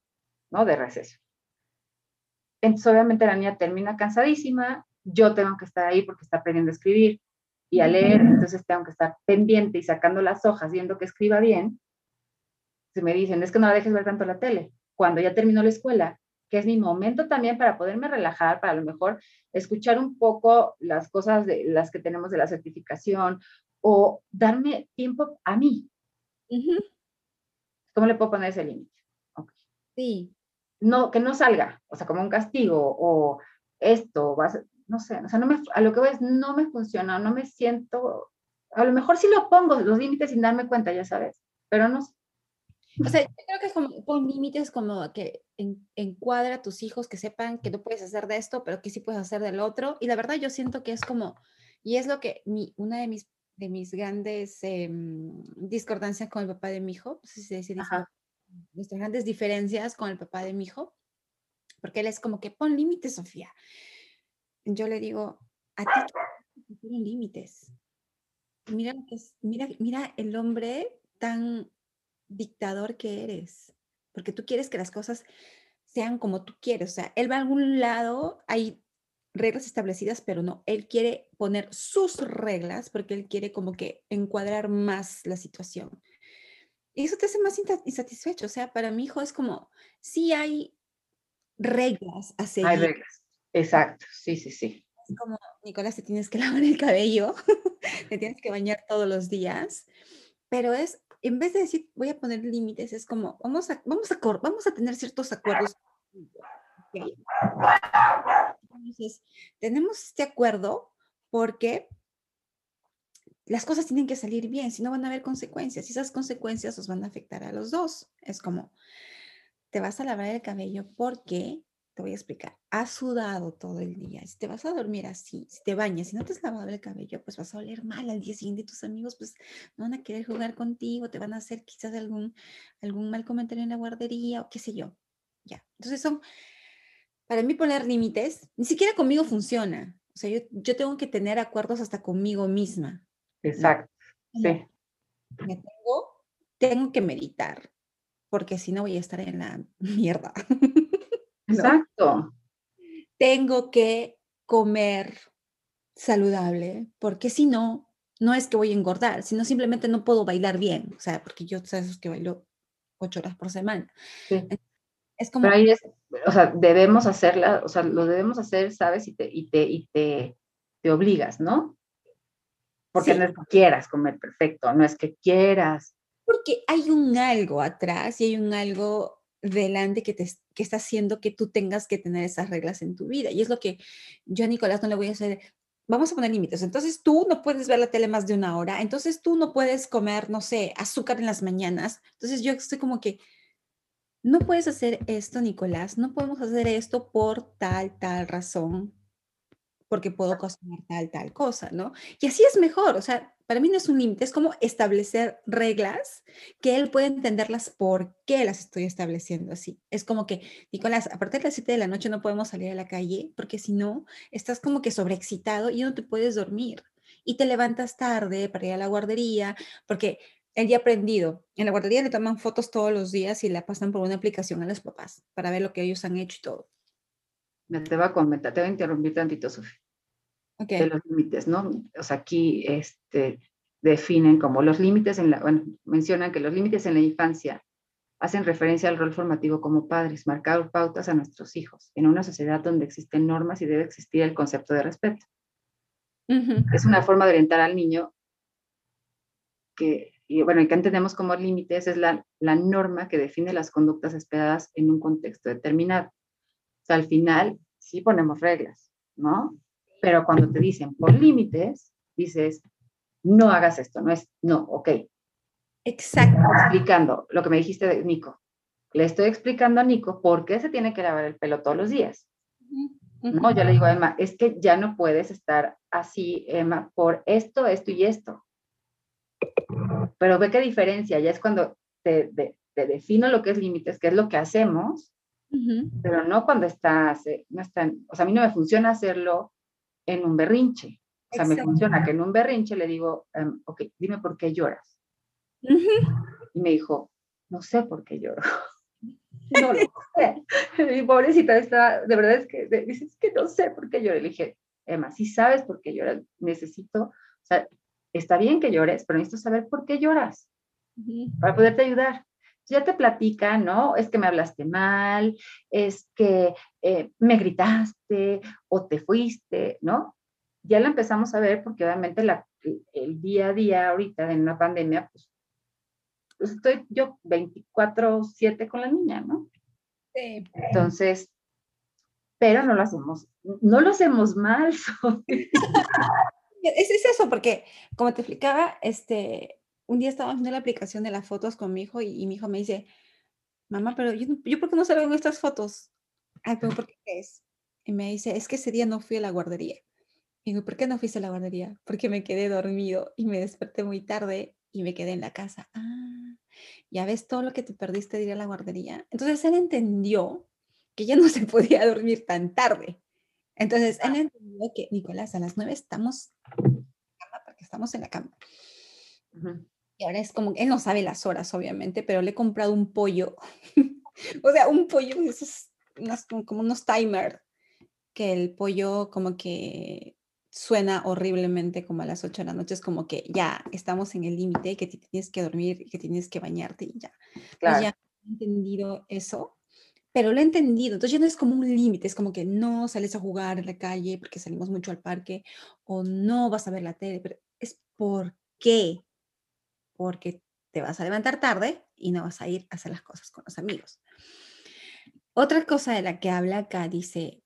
¿no? De receso. Entonces, obviamente la niña termina cansadísima, yo tengo que estar ahí porque está aprendiendo a escribir y a leer, entonces tengo que estar pendiente y sacando las hojas, viendo que escriba bien. Se me dicen, es que no la dejes ver tanto la tele. Cuando ya terminó la escuela, que es mi momento también para poderme relajar, para a lo mejor escuchar un poco las cosas de las que tenemos de la certificación o darme tiempo a mí. ¿Cómo le puedo poner ese límite? Sí, no, que no salga, o sea, como un castigo o esto, vas, no sé, o sea, no me, a lo que voy es, no me funciona, no me siento, a lo mejor sí lo pongo, los límites sin darme cuenta, ya sabes, pero no O sea, yo creo que es como pon límites como que encuadra a tus hijos que sepan que no puedes hacer de esto, pero que sí puedes hacer del otro. Y la verdad yo siento que es como, y es lo que mi, una de mis, de mis grandes em, discordancias con el papá de mi hijo, no sé si se dice, nuestras grandes diferencias con el papá de mi hijo, porque él es como que pon límites, Sofía. Yo le digo, a ti tienen límites. Mira, mira, mira el hombre tan dictador que eres, porque tú quieres que las cosas sean como tú quieres. O sea, él va a algún lado, hay reglas establecidas, pero no, él quiere poner sus reglas porque él quiere como que encuadrar más la situación. Y eso te hace más insatisfecho. O sea, para mi hijo es como, sí hay reglas a seguir. Hay reglas, exacto, sí, sí, sí. Es como, Nicolás, te tienes que [laughs] lavar el cabello, te tienes que bañar todos los días, pero es, en vez de decir, voy a poner límites, es como, vamos a, vamos a, vamos a tener ciertos acuerdos. Entonces, tenemos este acuerdo porque las cosas tienen que salir bien, si no van a haber consecuencias y esas consecuencias os van a afectar a los dos. Es como, te vas a lavar el cabello porque, te voy a explicar, has sudado todo el día. Si te vas a dormir así, si te bañas, si no te has lavado el cabello, pues vas a oler mal al día siguiente. Tus amigos pues no van a querer jugar contigo, te van a hacer quizás algún, algún mal comentario en la guardería o qué sé yo. Ya, entonces son, para mí poner límites, ni siquiera conmigo funciona. O sea, yo, yo tengo que tener acuerdos hasta conmigo misma. Exacto, sí. Me tengo, tengo que meditar, porque si no voy a estar en la mierda. [laughs] Exacto. Tengo que comer saludable, porque si no, no es que voy a engordar, sino simplemente no puedo bailar bien, o sea, porque yo sabes que bailo ocho horas por semana. Sí. Es como... Pero ahí es, o sea, debemos hacerla, o sea, lo debemos hacer, ¿sabes? Y te, y te, y te, te obligas, ¿no? Porque no es que quieras comer perfecto, no es que quieras. Porque hay un algo atrás y hay un algo delante que, te, que está haciendo que tú tengas que tener esas reglas en tu vida. Y es lo que yo a Nicolás no le voy a hacer. Vamos a poner límites. Entonces tú no puedes ver la tele más de una hora. Entonces tú no puedes comer, no sé, azúcar en las mañanas. Entonces yo estoy como que, no puedes hacer esto, Nicolás. No podemos hacer esto por tal, tal razón porque puedo cocinar tal, tal cosa, ¿no? Y así es mejor, o sea, para mí no es un límite, es como establecer reglas que él puede entenderlas por qué las estoy estableciendo así. Es como que, Nicolás, a partir de las 7 de la noche no podemos salir a la calle porque si no, estás como que sobreexcitado y no te puedes dormir. Y te levantas tarde para ir a la guardería, porque él ya ha aprendido. En la guardería le toman fotos todos los días y la pasan por una aplicación a los papás para ver lo que ellos han hecho y todo. me te voy a comentar, te voy a interrumpir tantito, Sofía. Okay. De los límites, ¿no? O sea, aquí este, definen como los límites en la, bueno, mencionan que los límites en la infancia hacen referencia al rol formativo como padres, marcar pautas a nuestros hijos en una sociedad donde existen normas y debe existir el concepto de respeto. Es una forma de orientar al niño que, y bueno, y que entendemos como límites es la, la norma que define las conductas esperadas en un contexto determinado. O sea, al final sí ponemos reglas, ¿no? Pero cuando te dicen por límites, dices, no hagas esto, no es, no, ok. Exacto. Explicando lo que me dijiste de Nico. Le estoy explicando a Nico por qué se tiene que lavar el pelo todos los días. No, yo le digo a Emma, es que ya no puedes estar así, Emma, por esto, esto y esto. Pero ve qué diferencia, ya es cuando te, defino lo que es límites, qué es lo que hacemos, pero no cuando estás, no está, o sea, a mí no me funciona hacerlo en un berrinche. O sea, me funciona que en un berrinche le digo, em, ok, dime por qué lloras. Y me dijo, no sé por qué lloro. [laughs] no lo sé. [laughs] Mi pobrecita está, de verdad es que dices que no sé por qué lloro. Le dije, Emma, si sabes por qué lloras, necesito, o sea, está bien que llores, pero necesito saber por qué lloras para poderte ayudar. Ya te platica, ¿no? Es que me hablaste mal, es que eh, me gritaste o te fuiste, ¿no? Ya lo empezamos a ver porque obviamente la, el día a día ahorita en una pandemia, pues, pues estoy yo 24/7 con la niña, ¿no? Sí. Entonces, pero no lo hacemos, no lo hacemos mal. [laughs] es, es, eso, porque como te explicaba, este, un día estaba haciendo la aplicación de las fotos con mi hijo y, mi hijo me dice, mamá, pero yo, yo ¿por qué no salgo en estas fotos? Ay, pero ¿por qué es? Y me dice, es que ese día no fui a la guardería. Y digo, ¿por qué no fuiste a la guardería? Porque me quedé dormido y me desperté muy tarde y me quedé en la casa. Ah, ya ves todo lo que te perdiste de ir a la guardería. Entonces él entendió que ya no se [laughs] podía dormir tan tarde. Entonces él entendió que, Nicolás, a las nueve estamos en la cama porque estamos en la cama. Y ahora es como, él no sabe las horas, obviamente, pero le he comprado un pollo. [laughs] o sea, un pollo, esos, como unos timer, que el pollo como que suena horriblemente como a las 8 de la noche, es como que ya estamos en el límite, que tienes que dormir, que tienes que bañarte y ya. Claro. ya he entendido eso, pero lo he entendido, entonces ya no es como un límite, es como que no sales a jugar en la calle porque salimos mucho al parque o no vas a ver la tele, pero es por qué, porque te vas a levantar tarde y no vas a ir a hacer las cosas con los amigos. Otra cosa de la que habla acá dice,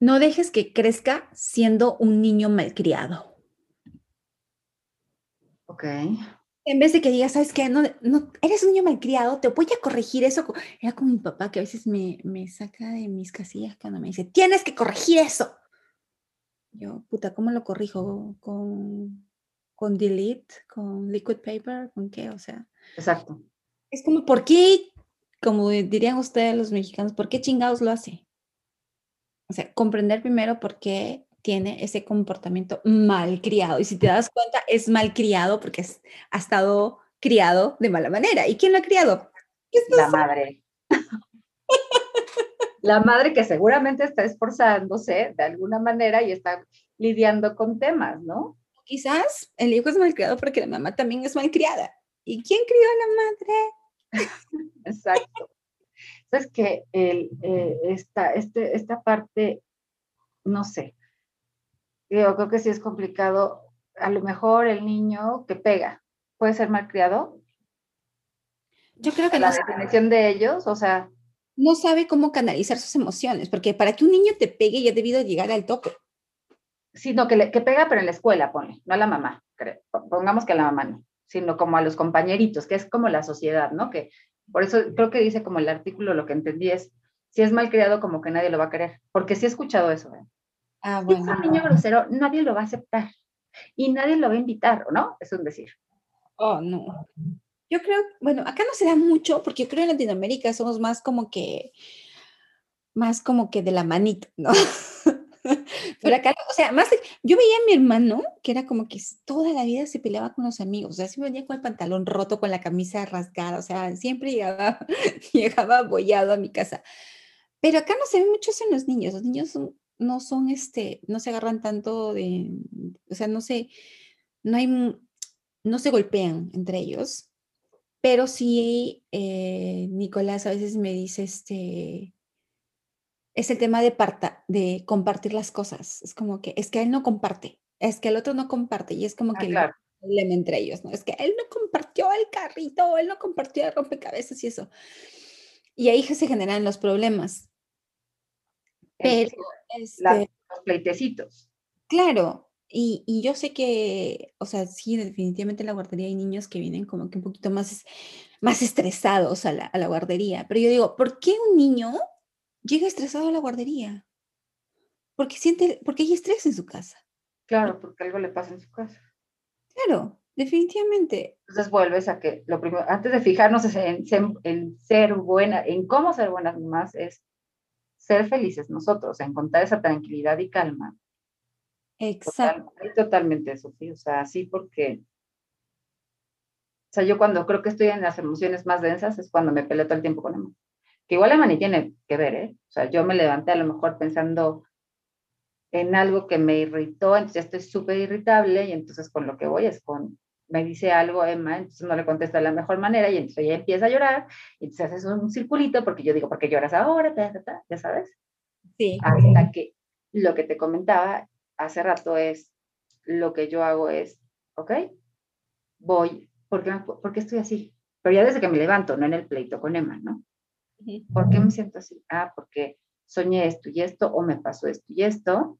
no dejes que crezca siendo un niño malcriado. Ok. En vez de que digas, ¿sabes qué? No, no, eres un niño malcriado, te voy a corregir eso. Era como mi papá que a veces me, me saca de mis casillas cuando me dice, tienes que corregir eso. Yo, puta, ¿cómo lo corrijo? Con con delete, con liquid paper, con qué, o sea. Exacto. Es como, ¿por qué, como dirían ustedes los mexicanos, ¿por qué chingados lo hace? O sea, comprender primero por qué tiene ese comportamiento mal criado. Y si te das cuenta, es mal criado porque ha estado criado de mala manera. ¿Y quién lo ha criado? La madre. [laughs] La madre que seguramente está esforzándose de alguna manera y está lidiando con temas, ¿no? Quizás el hijo es malcriado porque la mamá también es malcriada. ¿Y quién crió a la madre? [laughs] Exacto. Es que el, eh, esta, este, esta parte, no sé, yo creo que sí es complicado. A lo mejor el niño que pega puede ser malcriado. Yo creo que la definición de ellos, o sea, no sabe cómo canalizar sus emociones, porque para que un niño te pegue ya ha debido llegar al tope sino que, le, que pega, pero en la escuela, pone, no a la mamá, pongamos que a la mamá no, sino como a los compañeritos, que es como la sociedad, ¿no? Que por eso creo que dice como el artículo, lo que entendí es, si es mal criado, como que nadie lo va a querer, porque sí he escuchado eso. ¿eh? Ah, bueno. Si es un niño grosero, nadie lo va a aceptar y nadie lo va a invitar, ¿no? Es un decir. Oh, no. Yo creo, bueno, acá no se da mucho, porque yo creo en Latinoamérica somos más como que, más como que de la manita, ¿no? [laughs] [laughs] Pero acá, o sea, más, yo veía a mi hermano que era como que toda la vida se peleaba con los amigos, o sea, siempre venía con el pantalón roto, con la camisa rasgada, o sea, siempre llegaba, [laughs] llegaba abollado a mi casa. Pero acá no se ve mucho en los niños. Los niños no son, este, no se agarran tanto de, o sea, no se, no hay, no se golpean entre ellos. Pero sí, eh, Nicolás a veces me dice, este, es el tema de, parta, de compartir las cosas. Es como que, es que él no comparte, es que el otro no comparte y es como ah, que el problema entre ellos, ¿no? Es que él no compartió el carrito, él no compartió el rompecabezas y eso. Y ahí se generan los problemas. Pero, este, los pleitecitos. Claro, y, yo sé que, o sea, sí, definitivamente en la guardería hay niños que vienen como que un poquito más, más estresados a la, a la guardería, pero yo digo, ¿por qué un niño llega estresado a la guardería? Porque siente, porque hay estrés en su casa. Claro, porque algo le pasa en su casa. Claro, definitivamente. Entonces vuelves a que lo primero, antes de fijarnos en, en ser buena, en cómo ser buenas más, es ser felices nosotros, encontrar esa tranquilidad y calma. Exacto. totalmente eso, sí, o sea, sí, porque, o sea, yo cuando creo que estoy en las emociones más densas es cuando me peleo todo el tiempo con Emma. Que igual Emma ni tiene que ver, ¿eh? O sea, yo me levanté a lo mejor pensando en algo que me irritó, entonces ya estoy súper irritable y entonces con lo que voy es con me dice algo Emma, entonces no le contesto de la mejor manera y entonces ella empieza a llorar y entonces haces un circulito porque yo digo, ¿por qué lloras ahora? ya sabes. Sí. Hasta que lo que te comentaba hace rato es, lo que yo hago es, ¿ok? Voy, ¿por qué, ¿por qué estoy así? Pero ya desde que me levanto, no en el pleito con Emma, ¿no? ¿Por qué me siento así? Ah, porque soñé esto y esto, o me pasó esto y esto,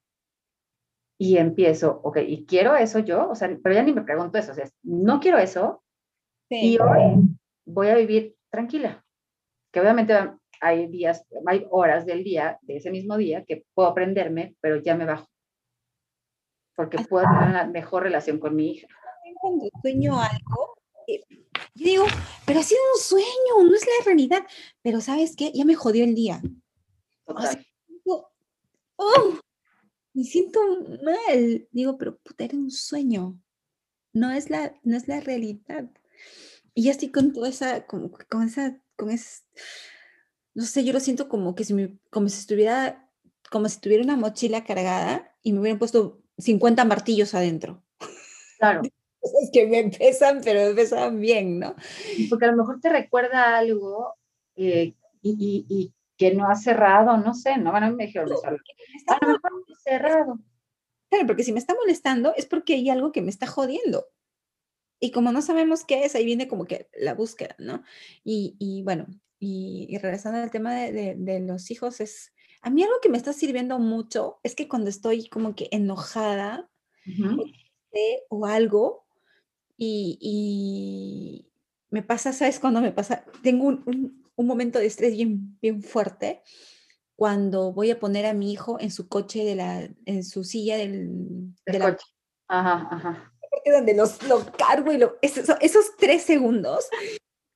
y empiezo, ok, y quiero eso yo, o sea, pero ya ni me pregunto eso, o sea, no quiero eso, y hoy voy a vivir tranquila, que obviamente hay días, hay horas del día, de ese mismo día, que puedo aprenderme, pero ya me bajo, porque puedo tener una mejor relación con mi hija. Cuando sueño algo, yo digo, pero ha sido un sueño, no es la realidad, pero ¿sabes qué? Ya me jodió el día. Total. oh, me siento mal. Digo, pero puta, era un sueño. No es la, no es la realidad. Y ya estoy con toda esa, como, con esa, con ese, no sé, yo lo siento como que si me, como si estuviera, como si tuviera una mochila cargada y me hubieran puesto 50 martillos adentro. Claro. Es que me pesan, pero me pesan bien, ¿no? Porque a lo mejor te recuerda algo eh, y, y, que no ha cerrado, no sé, no, a me dijeron, a lo mejor no cerrado. Claro, porque si me está molestando es porque hay algo que me está jodiendo. Y como no sabemos qué es, ahí viene como que la búsqueda, ¿no? Y, y bueno, y, regresando al tema de, de, los hijos, es, a mí algo que me está sirviendo mucho es que cuando estoy como que enojada o algo, y, y, me pasa, ¿sabes cuando me pasa? Tengo un, un momento de estrés bien, bien fuerte cuando voy a poner a mi hijo en su coche, de la, en su silla del, de coche. Ajá, ajá. Donde los, lo cargo y lo, esos, esos tres segundos,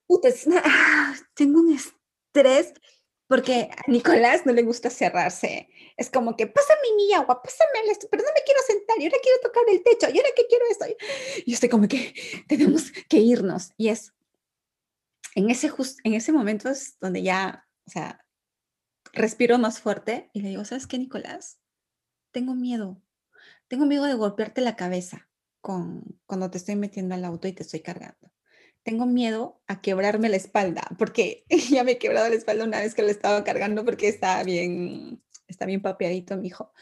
puta, ah, tengo un estrés porque a Nicolás no le gusta cerrarse. Es como que, pásame mi agua, pásame esto, pero no me quiero sentar, y ahora quiero tocar el techo, y ahora que quiero esto. Y estoy como que tenemos que irnos. Y es, en ese, en ese momento es donde ya, o sea, respiro más fuerte y le digo, ¿sabes qué, Nicolás? Tengo miedo. Tengo miedo de golpearte la cabeza con, cuando te estoy metiendo al auto y te estoy cargando. Tengo miedo a quebrarme la espalda, porque [laughs] ya me he quebrado la espalda una vez que lo estaba cargando porque está bien, está bien papeadito mi hijo.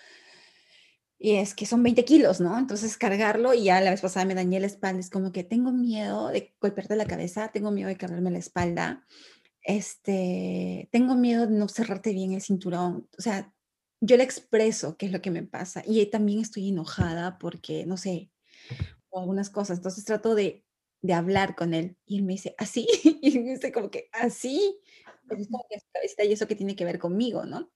Y es que son 20 kilos, ¿no? Entonces cargarlo y ya la vez pasada me dañé la espalda. Es como que tengo miedo de golpearte la cabeza, tengo miedo de cargarme la espalda, este, tengo miedo de no cerrarte bien el cinturón. O sea, yo le expreso qué es lo que me pasa y también estoy enojada porque, no sé, o algunas cosas. Entonces trato de, de hablar con él y él me dice, así, [laughs] y me dice como que, así, pues es como que y eso que tiene que ver conmigo, ¿no?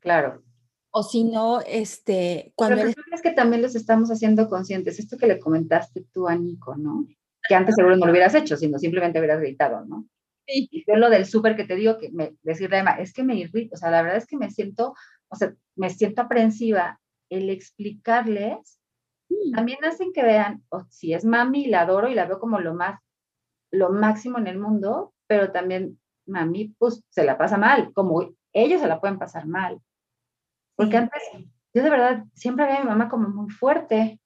Claro. O si no, este, cuando... Pero es que también los estamos haciendo conscientes. Esto que le comentaste tú a Nico, ¿no? Que antes seguro no lo hubieras hecho, sino simplemente hubieras gritado, ¿no? Sí. Y yo lo del súper que te digo, que me, decirle a Emma, es que me irrita, o sea, la verdad es que me siento, o sea, me siento aprensiva. El explicarles también hacen que vean, o si es mami, la adoro y la veo como lo más, lo máximo en el mundo, pero también mami, pues se la pasa mal, como ellos se la pueden pasar mal. Porque antes, yo de verdad siempre veía a mi mamá como muy fuerte.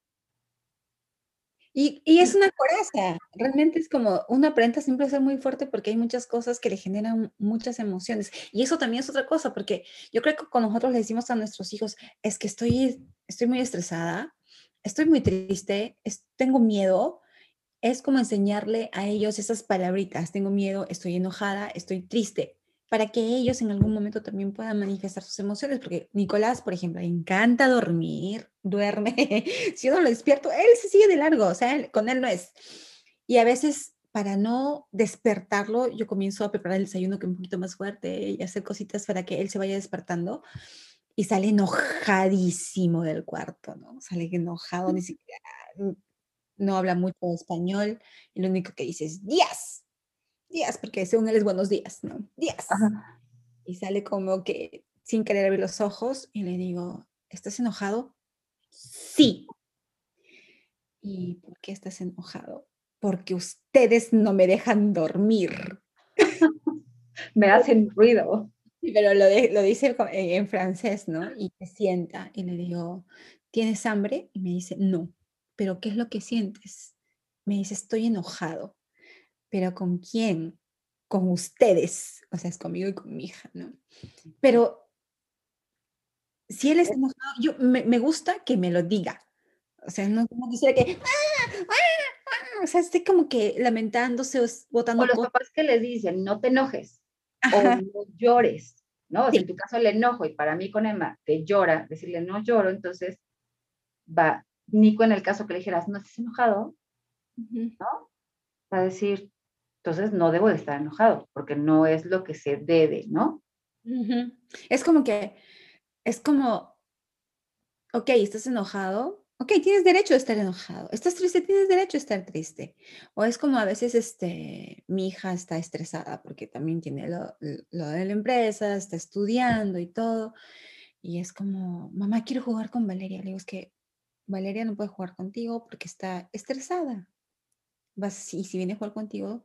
Y, y, es una coraza, realmente es como una aparenta siempre ser muy fuerte porque hay muchas cosas que le generan muchas emociones. Y eso también es otra cosa, porque yo creo que cuando nosotros le decimos a nuestros hijos, es que estoy, estoy muy estresada, estoy muy triste, tengo miedo, es como enseñarle a ellos esas palabritas, tengo miedo, estoy enojada, estoy triste, para que ellos en algún momento también puedan manifestar sus emociones, porque Nicolás, por ejemplo, le encanta dormir, duerme, [laughs] si yo no lo despierto, él se sigue de largo, o sea, con él no es. Y a veces, para no despertarlo, yo comienzo a preparar el desayuno que es un poquito más fuerte y hacer cositas para que él se vaya despertando y sale enojadísimo del cuarto, ¿no? Sale enojado, ni siquiera, mm, no habla mucho español y lo único que dice es días, días, porque según él es buenos días, ¿no? Días. Y sale como que sin querer abrir los ojos y le digo, ¿estás enojado? Sí. ¿Y por qué estás enojado? Porque ustedes no me dejan dormir. [laughs] me hacen ruido pero lo, lo dice en francés, ¿no? Y se sienta y le digo, ¿tienes hambre? Y me dice, no. ¿Pero qué es lo que sientes? Me dice, estoy enojado. ¿Pero con quién? Con ustedes. O sea, es conmigo y con mi hija, ¿no? Pero si él está enojado, yo me, gusta que me lo diga. O sea, no como quisiera que, ¡Ah! ¡Ah! ¡Ah! o sea, esté como que lamentándose o botando. O los papás que les dicen, no te enojes o no llores, ¿no? en tu caso el enojo y para mí con Emma te llora, decirle no lloro, entonces va Nico en el caso que le dijeras, no estás enojado, ¿no? Va a decir, entonces no debo de estar enojado, porque no es lo que se debe, ¿no? Es como que, es como, ok, estás enojado, Ok, tienes derecho a estar enojado. Estás triste, tienes derecho a estar triste. O es como a veces este, mi hija está estresada porque también tiene lo, de la empresa, está estudiando y todo. Y es como, mamá, quiero jugar con Valeria. Le digo, es que Valeria no puede jugar contigo porque está estresada. Y si viene a jugar contigo,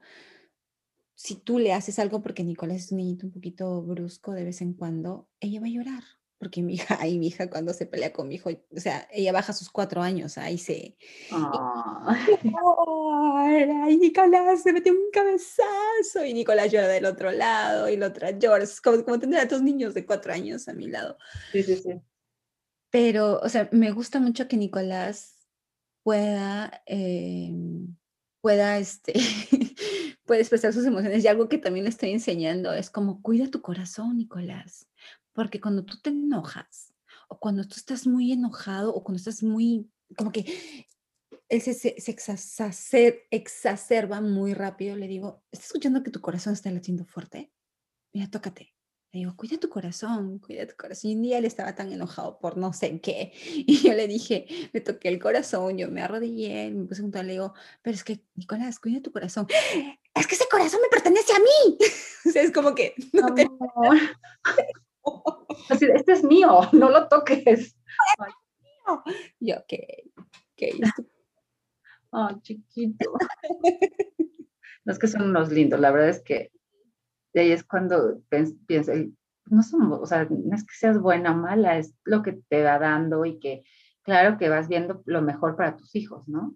si tú le haces algo porque Nicolás es un niñito un poquito brusco de vez en cuando, ella va a llorar porque mi hija, ay, mi hija cuando se pelea con mi hijo, o sea, ella baja sus cuatro años, ahí se... Ay, Nicolás se metió un cabezazo y Nicolás llora del otro lado y la otra llora. Es como, como tener a dos niños de cuatro años a mi lado. Sí, sí, sí. Pero, o sea, me gusta mucho que Nicolás pueda, em, pueda, este, [laughs] puede expresar sus emociones y algo que también le estoy enseñando es como, cuida tu corazón, Nicolás, porque cuando tú te enojas o cuando tú estás muy enojado o cuando estás muy, como que él se, se, exacerba muy rápido, le digo, ¿estás escuchando que tu corazón está latiendo fuerte? Mira, tócate. Le digo, cuida tu corazón, cuida tu corazón. Y un día él estaba tan enojado por no sé qué. [laughs] Y yo le dije, me toqué el corazón, yo me arrodillé, me puse junto a él, le digo, pero es que, Nicolás, cuida tu corazón. Es que ese corazón me pertenece a mí. [laughs] o sea, es como que [laughs] no, te... Así, este es mío, [laughs] no lo toques. Yo, ok, ok. Oh, chiquito. [laughs] No es que son unos lindos, la verdad es que de ahí es cuando piensa, no somos, o sea, no es que seas buena o mala, es lo que te va dando y que, claro que vas viendo lo mejor para tus hijos, ¿no?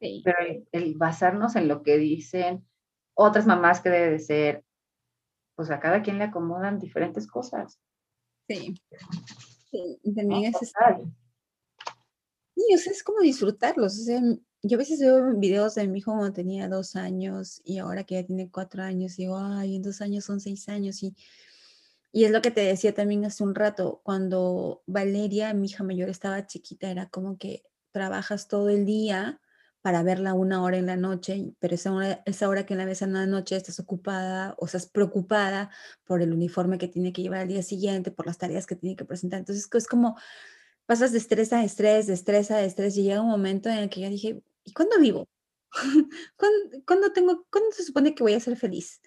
Sí. Pero el, basarnos en lo que dicen otras mamás que debe de ser, pues a cada quien le acomodan diferentes cosas. Sí. sí también es Sí, o sea, es como disfrutarlos. O sea, yo a veces veo videos de mi hijo cuando tenía dos años y ahora que ya tiene cuatro años, digo, ay, en dos años son seis años. Y, y es lo que te decía también hace un rato, cuando Valeria, mi hija mayor, estaba chiquita, era como que trabajas todo el día para verla una hora en la noche, pero esa hora, esa hora que la ves en la noche estás ocupada o estás preocupada por el uniforme que tiene que llevar al día siguiente, por las tareas que tiene que presentar. Entonces es como pasas de estrés a estrés, de estrés a estrés y llega un momento en el que yo dije, ¿y cuándo vivo? [laughs] ¿Cuándo, tengo, ¿Cuándo se supone que voy a ser feliz?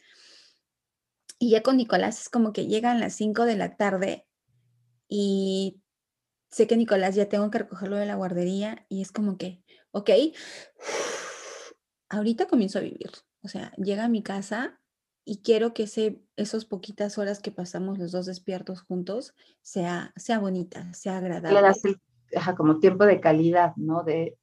Y ya con Nicolás es como que llegan las 5 de la tarde y sé que Nicolás ya tengo que recogerlo de la guardería y es como que, ok, ahorita comienzo a vivir. O sea, llega a mi casa y quiero que ese, esos poquitas horas que pasamos los dos despiertos juntos sea, sea bonita, sea agradable. Le como tiempo de calidad, ¿no? De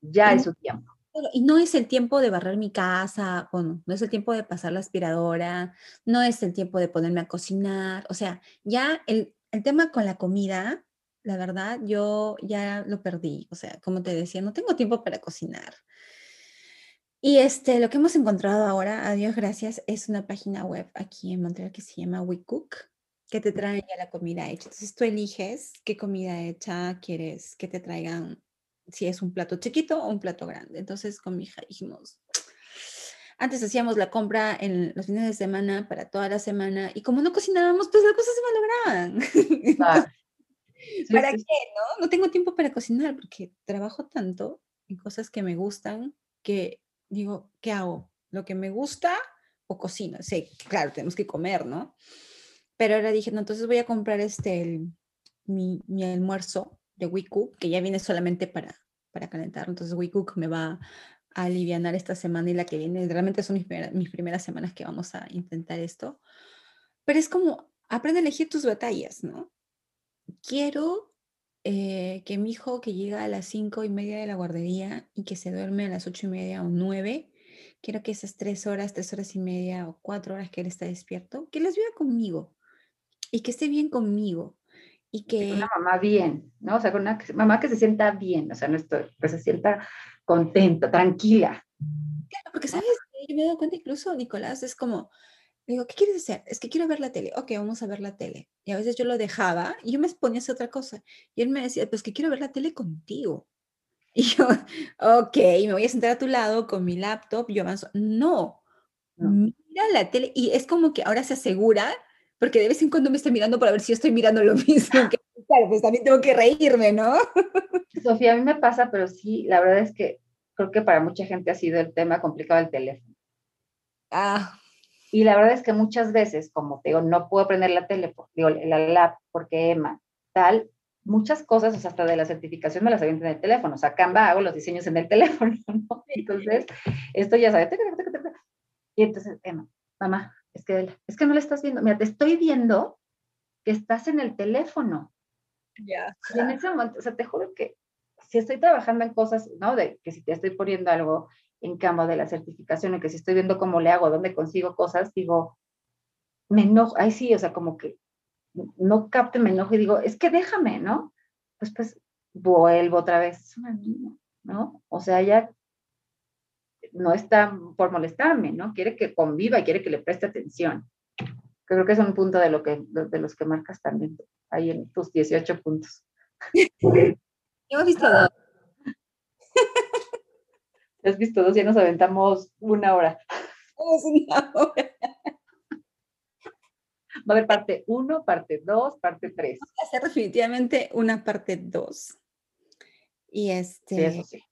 ya es su tiempo. Y no es el tiempo de barrer mi casa, bueno, no es el tiempo de pasar la aspiradora, no es el tiempo de ponerme a cocinar, o sea, ya el, el tema con la comida, la verdad, yo ya lo perdí, o sea, como te decía, no tengo tiempo para cocinar. Y este, lo que hemos encontrado ahora, a Dios gracias, es una página web aquí en Montreal que se llama WeCook, que te trae ya la comida hecha. Entonces tú eliges qué comida hecha quieres que te traigan si es un plato chiquito o un plato grande. Entonces con mi hija dijimos, antes hacíamos la compra en los fines de semana para toda la semana y como no cocinábamos, pues las cosas se malograban. [laughs] ¿Para qué? No? no tengo tiempo para cocinar porque trabajo tanto en cosas que me gustan que digo, ¿qué hago? ¿Lo que me gusta o cocino? Sí, claro, tenemos que comer, ¿no? Pero ahora dije, no, entonces voy a comprar este, mi, mi almuerzo de WeCook, que ya viene solamente para, para calentar. Entonces WeCook me va a aliviar esta semana y la que viene. Realmente son mis, mis primeras semanas que vamos a intentar esto. Pero es como, aprende a elegir tus batallas, ¿no? Quiero eh, que mi hijo que llega a las cinco y media de la guardería y que se duerme a las ocho y media o nueve, quiero que esas tres horas, tres horas y media o cuatro horas que él está despierto, que las viva conmigo y que esté bien conmigo y que... Una mamá bien, ¿no? O sea, con una mamá que se sienta bien, o sea, no estoy, que se sienta contenta, tranquila. Claro, porque, ¿sabes? Yo me he dado cuenta incluso, Nicolás, es como, digo, ¿qué quieres hacer? Es que quiero ver la tele. Ok, vamos a ver la tele. Y a veces yo lo dejaba y yo me ponía a hacer otra cosa. Y él me decía, pues que quiero ver la tele contigo. [laughs] Y yo, ok, me voy a sentar a tu lado con mi laptop, yo avanzo. No, no, mira la tele. Y es como que ahora se asegura porque de vez en cuando me está mirando para ver si yo estoy mirando lo [laughs] mismo. Que, claro, pues también tengo que reírme, ¿no? [laughs] Sofía, a mí me pasa, pero sí, la verdad es que creo que para mucha gente ha sido el tema complicado el teléfono. Ah. Y la verdad es que muchas veces, como te digo, no puedo prender la tele, digo, la lap, porque Emma, tal, muchas cosas, o sea, hasta de la certificación me las aviento en el teléfono, o sea, Canva hago los diseños en el [laughs] teléfono, ¿no? Entonces, esto ya sabes. Y entonces, Emma, mamá, es que, es que no le estás viendo, mira, te estoy viendo que estás en el teléfono. Ya. Y en ese momento, o sea, te juro que si estoy trabajando en cosas, ¿no? De que si te estoy poniendo algo en cambio de la certificación, en que si estoy viendo cómo le hago, dónde consigo cosas, digo, me enojo, ahí sí, o sea, como que no capte, me enojo y digo, es que déjame, ¿no? Pues pues vuelvo otra vez, es una niña, ¿no? O sea, ya no está por molestarme, ¿no? Quiere que conviva y quiere que le preste atención. Creo que es un punto de, lo que, de los que marcas también ahí en tus 18 puntos. [laughs] Hemos visto dos. Has visto dos, ya nos aventamos una hora. [laughs] una hora. Va a haber parte 1, parte 2, parte 3. Va a ser definitivamente una parte 2. Y este. Sí, eso sí.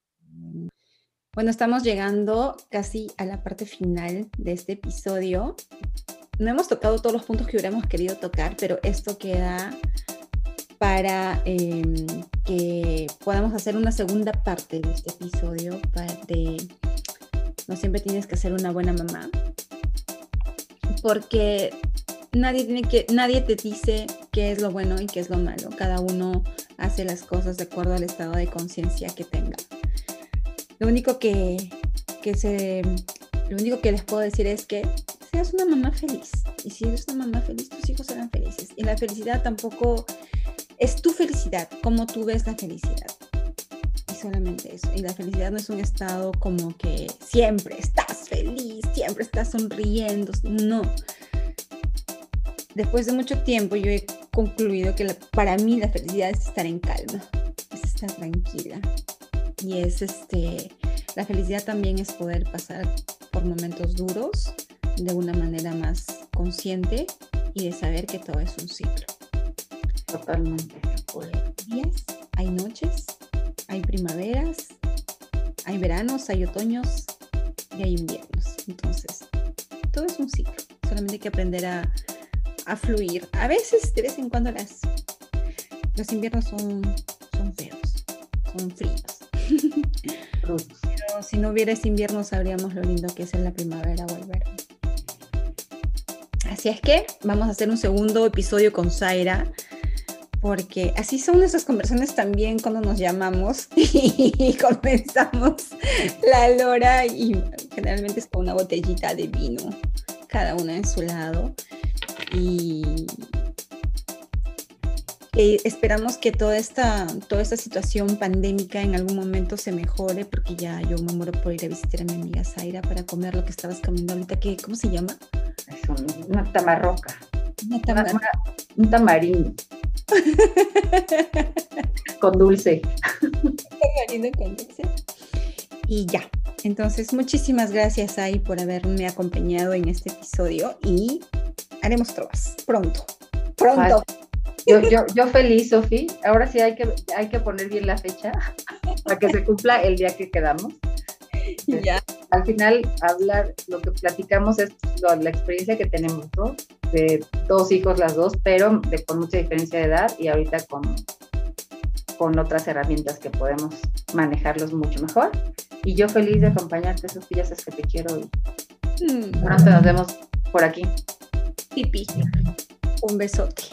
Bueno, estamos llegando casi a la parte final de este episodio. No hemos tocado todos los puntos que hubiéramos querido tocar, pero esto queda para em, que podamos hacer una segunda parte de este episodio. De, no siempre tienes que ser una buena mamá, porque nadie, tiene que, nadie te dice qué es lo bueno y qué es lo malo. Cada uno hace las cosas de acuerdo al estado de conciencia que tenga. Lo único que, se, lo único que les puedo decir es que seas una mamá feliz. Y si eres una mamá feliz, tus hijos serán felices. Y la felicidad tampoco es tu felicidad, como tú ves la felicidad. Y solamente eso. Y la felicidad no es un estado como que siempre estás feliz, siempre estás sonriendo. No. Después de mucho tiempo yo he concluido que para mí la felicidad es estar en calma, es estar tranquila, y es este, la felicidad también es poder pasar por momentos duros de una manera más consciente y de saber que todo es un ciclo. Totalmente. Hay días, hay noches, hay primaveras, hay veranos, hay otoños y hay inviernos. Entonces, todo es un ciclo. Solamente hay que aprender a, a fluir. A veces, de vez en cuando, las, los inviernos son, son feos, son fríos [laughs] pero si no hubiera ese invierno, sabríamos lo lindo que es en la primavera o el verano. Así es que vamos a hacer un segundo episodio con Zaira, porque así son nuestras conversaciones también cuando nos llamamos [laughs] y comenzamos la lora y generalmente es con una botellita de vino, cada una en su lado. Y esperamos que toda esta, toda esta situación pandémica en algún momento se mejore, porque ya yo me muero por ir a visitar a mi amiga Zaira para comer lo que estabas comiendo ahorita, que, ¿cómo se llama? Es una tamarroca. Una un tamarín. [laughs] con dulce. con dulce. Y ya. Entonces, muchísimas gracias, Ai, por haberme acompañado en este episodio y haremos trovas pronto. Pronto. Yo, yo, yo feliz, Sofi. Ahora sí hay que, hay que poner bien la fecha [laughs] para que se cumpla el día que quedamos. [laughs] Ya. Al final, hablar, lo que platicamos es la experiencia que tenemos, ¿no? De dos hijos las dos, pero de, con mucha diferencia de edad y ahorita con, con otras herramientas que podemos manejarlos mucho mejor. Y yo feliz de acompañarte, Sofía, es que te quiero y mm. pronto nos vemos por aquí. Pipi. Un besote.